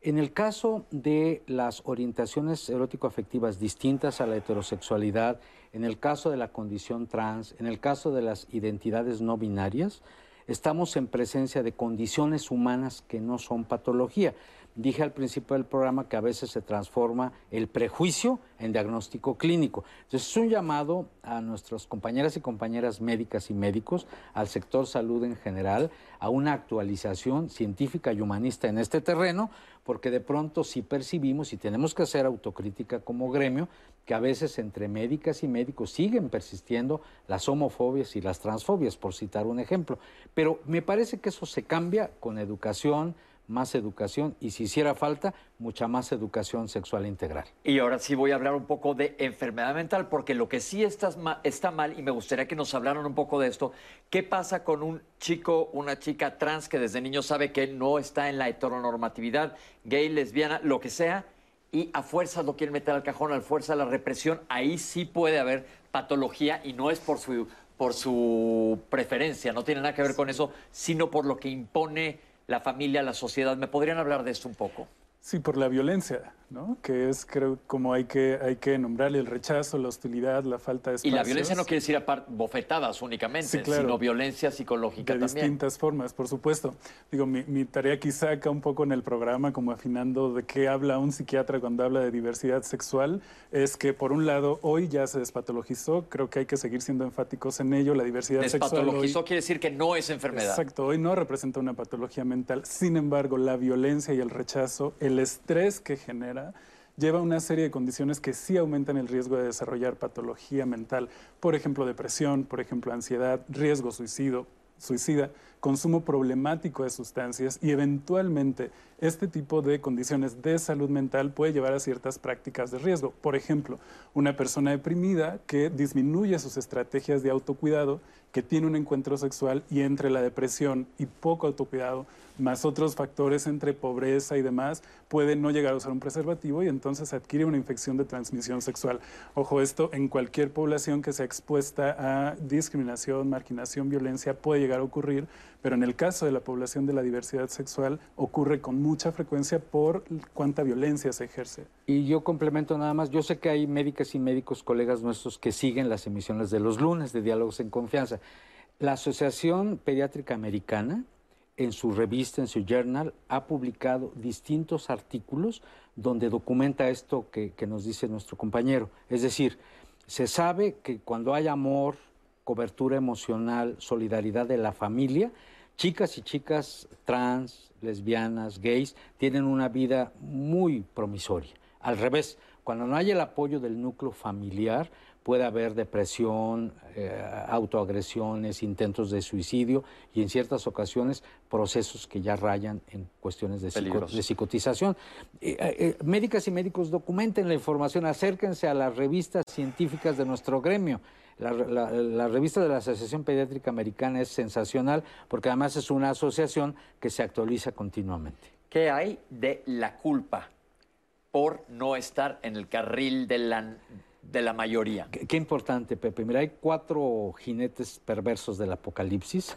En el caso de las orientaciones erótico-afectivas distintas a la heterosexualidad, en el caso de la condición trans, en el caso de las identidades no binarias, estamos en presencia de condiciones humanas que no son patología. Dije al principio del programa que a veces se transforma el prejuicio en diagnóstico clínico. Entonces es un llamado a nuestras compañeras y compañeras médicas y médicos, al sector salud en general, a una actualización científica y humanista en este terreno, porque de pronto sí percibimos y tenemos que hacer autocrítica como gremio, que a veces entre médicas y médicos siguen persistiendo las homofobias y las transfobias, por citar un ejemplo. Pero me parece que eso se cambia con educación, más educación y si hiciera falta, mucha más educación sexual integral. Y ahora sí voy a hablar un poco de enfermedad mental, porque lo que sí está, está mal, y me gustaría que nos hablaran un poco de esto, ¿qué pasa con un chico, una chica trans que desde niño sabe que no está en la heteronormatividad, gay, lesbiana, lo que sea, y a fuerza lo quieren meter al cajón, a fuerza la represión, ahí sí puede haber patología y no es por su, por su preferencia, no tiene nada que ver con eso, sino por lo que impone la familia, la sociedad. ¿Me podrían hablar de esto un poco? Sí, por la violencia, ¿no? Que es, creo, como hay que, hay que nombrarle el rechazo, la hostilidad, la falta de espacios. Y la violencia no quiere decir bofetadas únicamente, sino violencia psicológica de también. De distintas formas, por supuesto. Digo, mi, mi, tarea quizá acá un poco en el programa, como afinando de qué habla un psiquiatra cuando habla de diversidad sexual, es que por un lado, hoy ya se despatologizó, creo que hay que seguir siendo enfáticos en ello, la diversidad sexual. Despatologizó quiere decir que no es enfermedad. Exacto, hoy no representa una patología mental. Sin embargo, la violencia y el rechazo, el estrés que genera, lleva una serie de condiciones que sí aumentan el riesgo de desarrollar patología mental, por ejemplo, depresión, por ejemplo, ansiedad, riesgo suicidio, suicida, consumo problemático de sustancias y eventualmente este tipo de condiciones de salud mental puede llevar a ciertas prácticas de riesgo. Por ejemplo, una persona deprimida que disminuye sus estrategias de autocuidado, que tiene un encuentro sexual y entre la depresión y poco autocuidado más otros factores entre pobreza y demás, puede no llegar a usar un preservativo y entonces adquiere una infección de transmisión sexual. Ojo, esto en cualquier población que sea expuesta a discriminación, marginación, violencia puede llegar a ocurrir, pero en el caso de la población de la diversidad sexual ocurre con mucha frecuencia por cuánta violencia se ejerce. Y yo complemento nada más, yo sé que hay médicas y médicos, colegas nuestros, que siguen las emisiones de los lunes de Diálogos en Confianza. La Asociación Pediátrica Americana en su revista, en su journal, ha publicado distintos artículos donde documenta esto que, nos dice nuestro compañero. Es decir, se sabe que cuando hay amor, cobertura emocional, solidaridad de la familia, chicas y chicas trans, lesbianas, gays, tienen una vida muy promisoria. Al revés, cuando no hay el apoyo del núcleo familiar, puede haber depresión, eh, autoagresiones, intentos de suicidio y en ciertas ocasiones procesos que ya rayan en cuestiones de, psicotización. Eh, eh, médicas y médicos documenten la información, acérquense a las revistas científicas de nuestro gremio. la, revista de la Asociación Pediátrica Americana es sensacional porque además es una asociación que se actualiza continuamente. ¿Qué hay de la culpa por no estar en el carril de la de la mayoría. Qué, importante, Pepe. Mira, hay cuatro jinetes perversos del apocalipsis.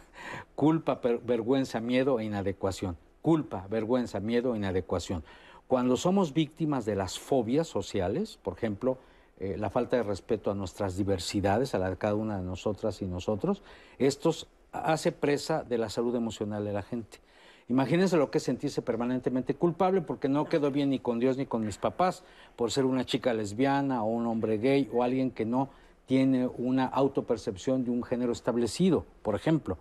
Culpa, vergüenza, miedo e inadecuación. Culpa, vergüenza, miedo e inadecuación. Cuando somos víctimas de las fobias sociales, por ejemplo, eh, la falta de respeto a nuestras diversidades, a la de cada una de nosotras y nosotros, esto hace presa de la salud emocional de la gente. Imagínense lo que es sentirse permanentemente culpable porque no quedó bien ni con Dios ni con mis papás por ser una chica lesbiana o un hombre gay o alguien que no tiene una autopercepción de un género establecido, por ejemplo.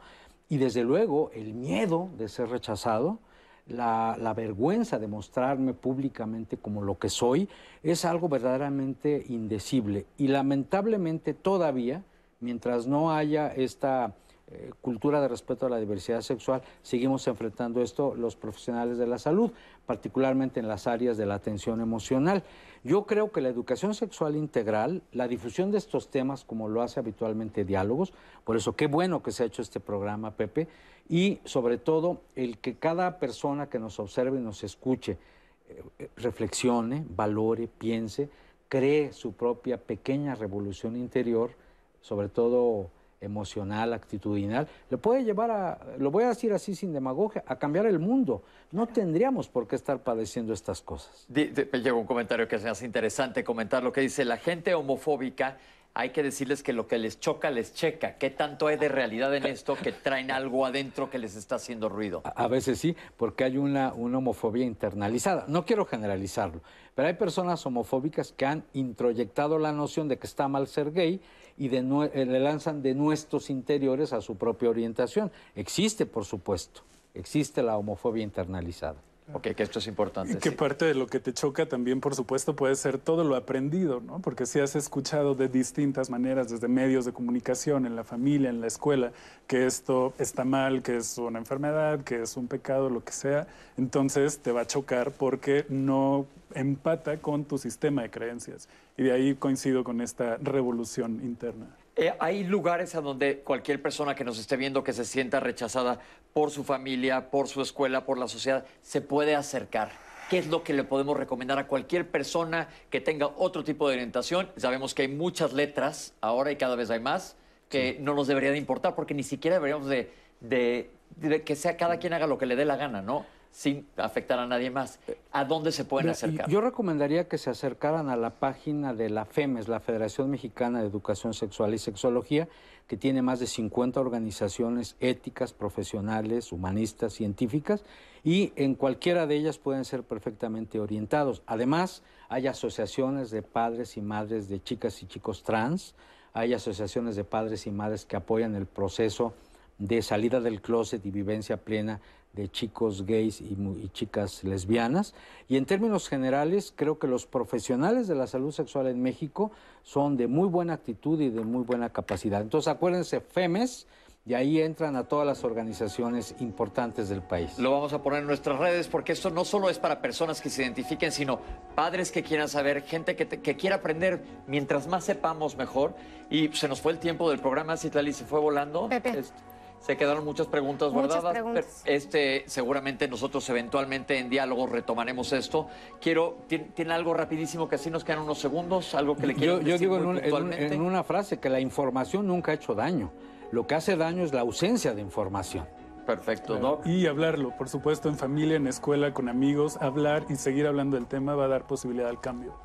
Y desde luego el miedo de ser rechazado, la, vergüenza de mostrarme públicamente como lo que soy, es algo verdaderamente indecible. Y lamentablemente todavía, mientras no haya esta eh, cultura de respeto a la diversidad sexual, seguimos enfrentando esto los profesionales de la salud, particularmente en las áreas de la atención emocional. Yo creo que la educación sexual integral, la difusión de estos temas, como lo hace habitualmente Diálogos, por eso qué bueno que se ha hecho este programa, Pepe, y sobre todo el que cada persona que nos observe y nos escuche eh, eh, reflexione, valore, piense, cree su propia pequeña revolución interior, sobre todo emocional, actitudinal, le puede llevar a, lo voy a decir así sin demagogia, a cambiar el mundo. No tendríamos por qué estar padeciendo estas cosas. Llega un comentario que se hace interesante comentar lo que dice la gente homofóbica. Hay que decirles que lo que les choca les checa. ¿Qué tanto hay de realidad en esto que traen algo adentro que les está haciendo ruido? A, veces sí, porque hay una, una homofobia internalizada. No quiero generalizarlo, pero hay personas homofóbicas que han introyectado la noción de que está mal ser gay y de, eh, le lanzan de nuestros interiores a su propia orientación. Existe, por supuesto, existe la homofobia internalizada. Ok, que esto es importante. Y que parte de lo que te choca también, por supuesto, puede ser todo lo aprendido, ¿no? Porque si has escuchado de distintas maneras, desde medios de comunicación, en la familia, en la escuela, que esto está mal, que es una enfermedad, que es un pecado, lo que sea, entonces te va a chocar porque no empata con tu sistema de creencias. Y de ahí coincido con esta revolución interna. Eh, hay lugares a donde cualquier persona que nos esté viendo que se sienta rechazada por su familia, por su escuela, por la sociedad, se puede acercar. ¿Qué es lo que le podemos recomendar a cualquier persona que tenga otro tipo de orientación? Sabemos que hay muchas letras ahora y cada vez hay más que no nos debería de importar porque ni siquiera deberíamos de, de que sea cada quien haga lo que le dé la gana, ¿no? Sin afectar a nadie más. ¿A dónde se pueden acercar? Yo recomendaría que se acercaran a la página de la FEMES, la Federación Mexicana de Educación Sexual y Sexología, que tiene más de 50 organizaciones éticas, profesionales, humanistas, científicas, y en cualquiera de ellas pueden ser perfectamente orientados. Además, hay asociaciones de padres y madres de chicas y chicos trans, hay asociaciones de padres y madres que apoyan el proceso de salida del closet y vivencia plena de chicos gays y, chicas lesbianas. Y en términos generales, creo que los profesionales de la salud sexual en México son de muy buena actitud y de muy buena capacidad. Entonces, acuérdense, FEMES, y ahí entran a todas las organizaciones importantes del país. Lo vamos a poner en nuestras redes porque esto no solo es para personas que se identifiquen, sino padres que quieran saber, gente que, quiera aprender. Mientras más sepamos, mejor. Y se nos fue el tiempo del programa, Citlali se fue volando. Pepe. Se quedaron muchas preguntas muchas Preguntas. Este, seguramente nosotros eventualmente en diálogo retomaremos esto. Quiero, ¿tiene, algo rapidísimo que así nos quedan unos segundos? ¿Algo que le quiero decir Yo digo en, una frase que la información nunca ha hecho daño. Lo que hace daño es la ausencia de información. Perfecto, ¿no? Y hablarlo, por supuesto, en familia, en escuela, con amigos, hablar y seguir hablando del tema va a dar posibilidad al cambio.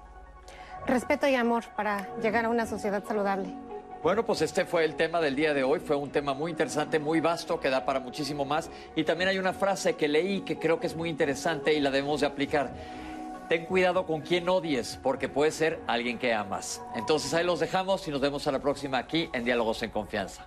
Respeto y amor para llegar a una sociedad saludable. Bueno, pues este fue el tema del día de hoy. Fue un tema muy interesante, muy vasto, que da para muchísimo más. Y también hay una frase que leí que creo que es muy interesante y la debemos de aplicar. Ten cuidado con quien odies, porque puede ser alguien que amas. Entonces ahí los dejamos y nos vemos a la próxima aquí en Diálogos en Confianza.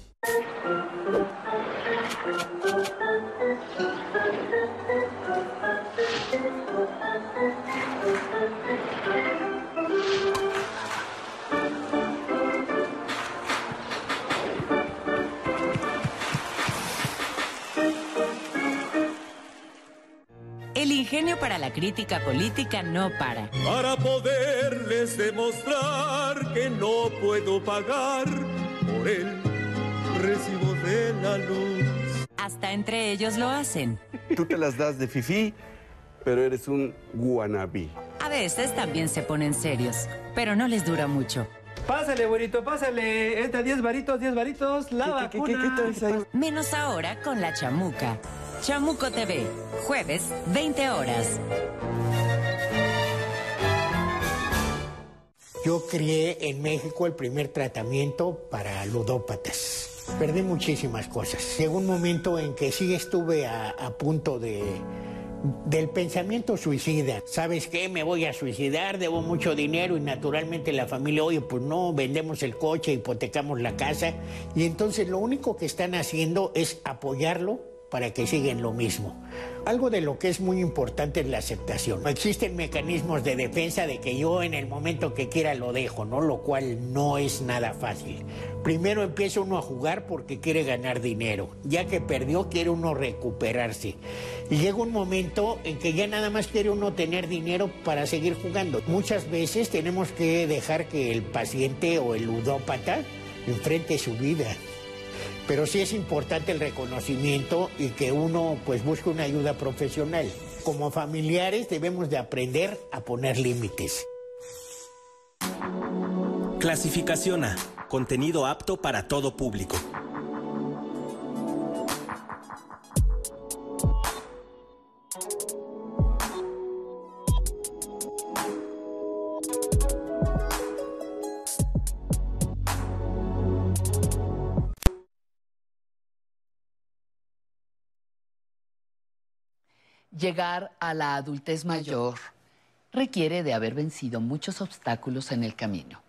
El ingenio para la crítica política no para. Para poderles demostrar que no puedo pagar por él recibo de la luz. Hasta entre ellos lo hacen. Tú te las das de fifí, pero eres un guanabí. A veces también se ponen serios, pero no les dura mucho. Pásale, güerito, pásale. Esta 10 varitos, 10 varitos, la vacuna. Menos ahora con la chamuca. Chamuco TV, jueves, 20 horas. Yo crié en México el primer tratamiento para ludópatas. Perdí muchísimas cosas. Llegó un momento en que sí estuve a, punto de, del pensamiento suicida. ¿Sabes qué? Me voy a suicidar, debo mucho dinero y naturalmente la familia, oye, pues no, vendemos el coche, hipotecamos la casa. Y entonces lo único que están haciendo es apoyarlo para que sigan lo mismo. Algo de lo que es muy importante es la aceptación. Existen mecanismos de defensa de que yo en el momento que quiera lo dejo, ¿no? Lo cual no es nada fácil. Primero empieza uno a jugar porque quiere ganar dinero. Ya que perdió, quiere uno recuperarse. Y llega un momento en que ya nada más quiere uno tener dinero para seguir jugando. Muchas veces tenemos que dejar que el paciente o el ludópata enfrente su vida pero sí es importante el reconocimiento y que uno pues busque una ayuda profesional. Como familiares debemos de aprender a poner límites. Clasificación A. Contenido apto para todo público. Llegar a la adultez mayor requiere de haber vencido muchos obstáculos en el camino.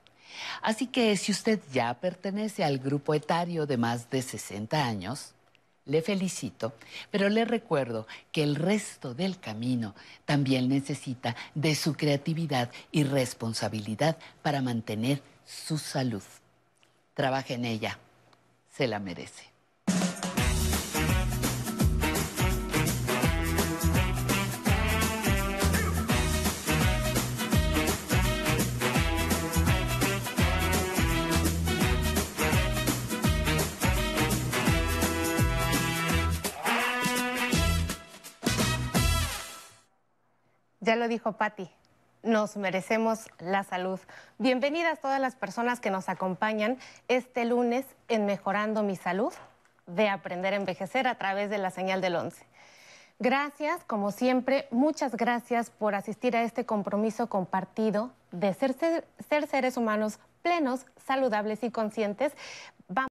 Así que si usted ya pertenece al grupo etario de más de 60 años, le felicito, pero le recuerdo que el resto del camino también necesita de su creatividad y responsabilidad para mantener su salud. Trabaje en ella, se la merece. Ya lo dijo Patti, nos merecemos la salud. Bienvenidas todas las personas que nos acompañan este lunes en Mejorando mi Salud de Aprender a Envejecer a través de la señal del 11. Gracias, como siempre, muchas gracias por asistir a este compromiso compartido de ser, ser, ser seres humanos plenos, saludables y conscientes.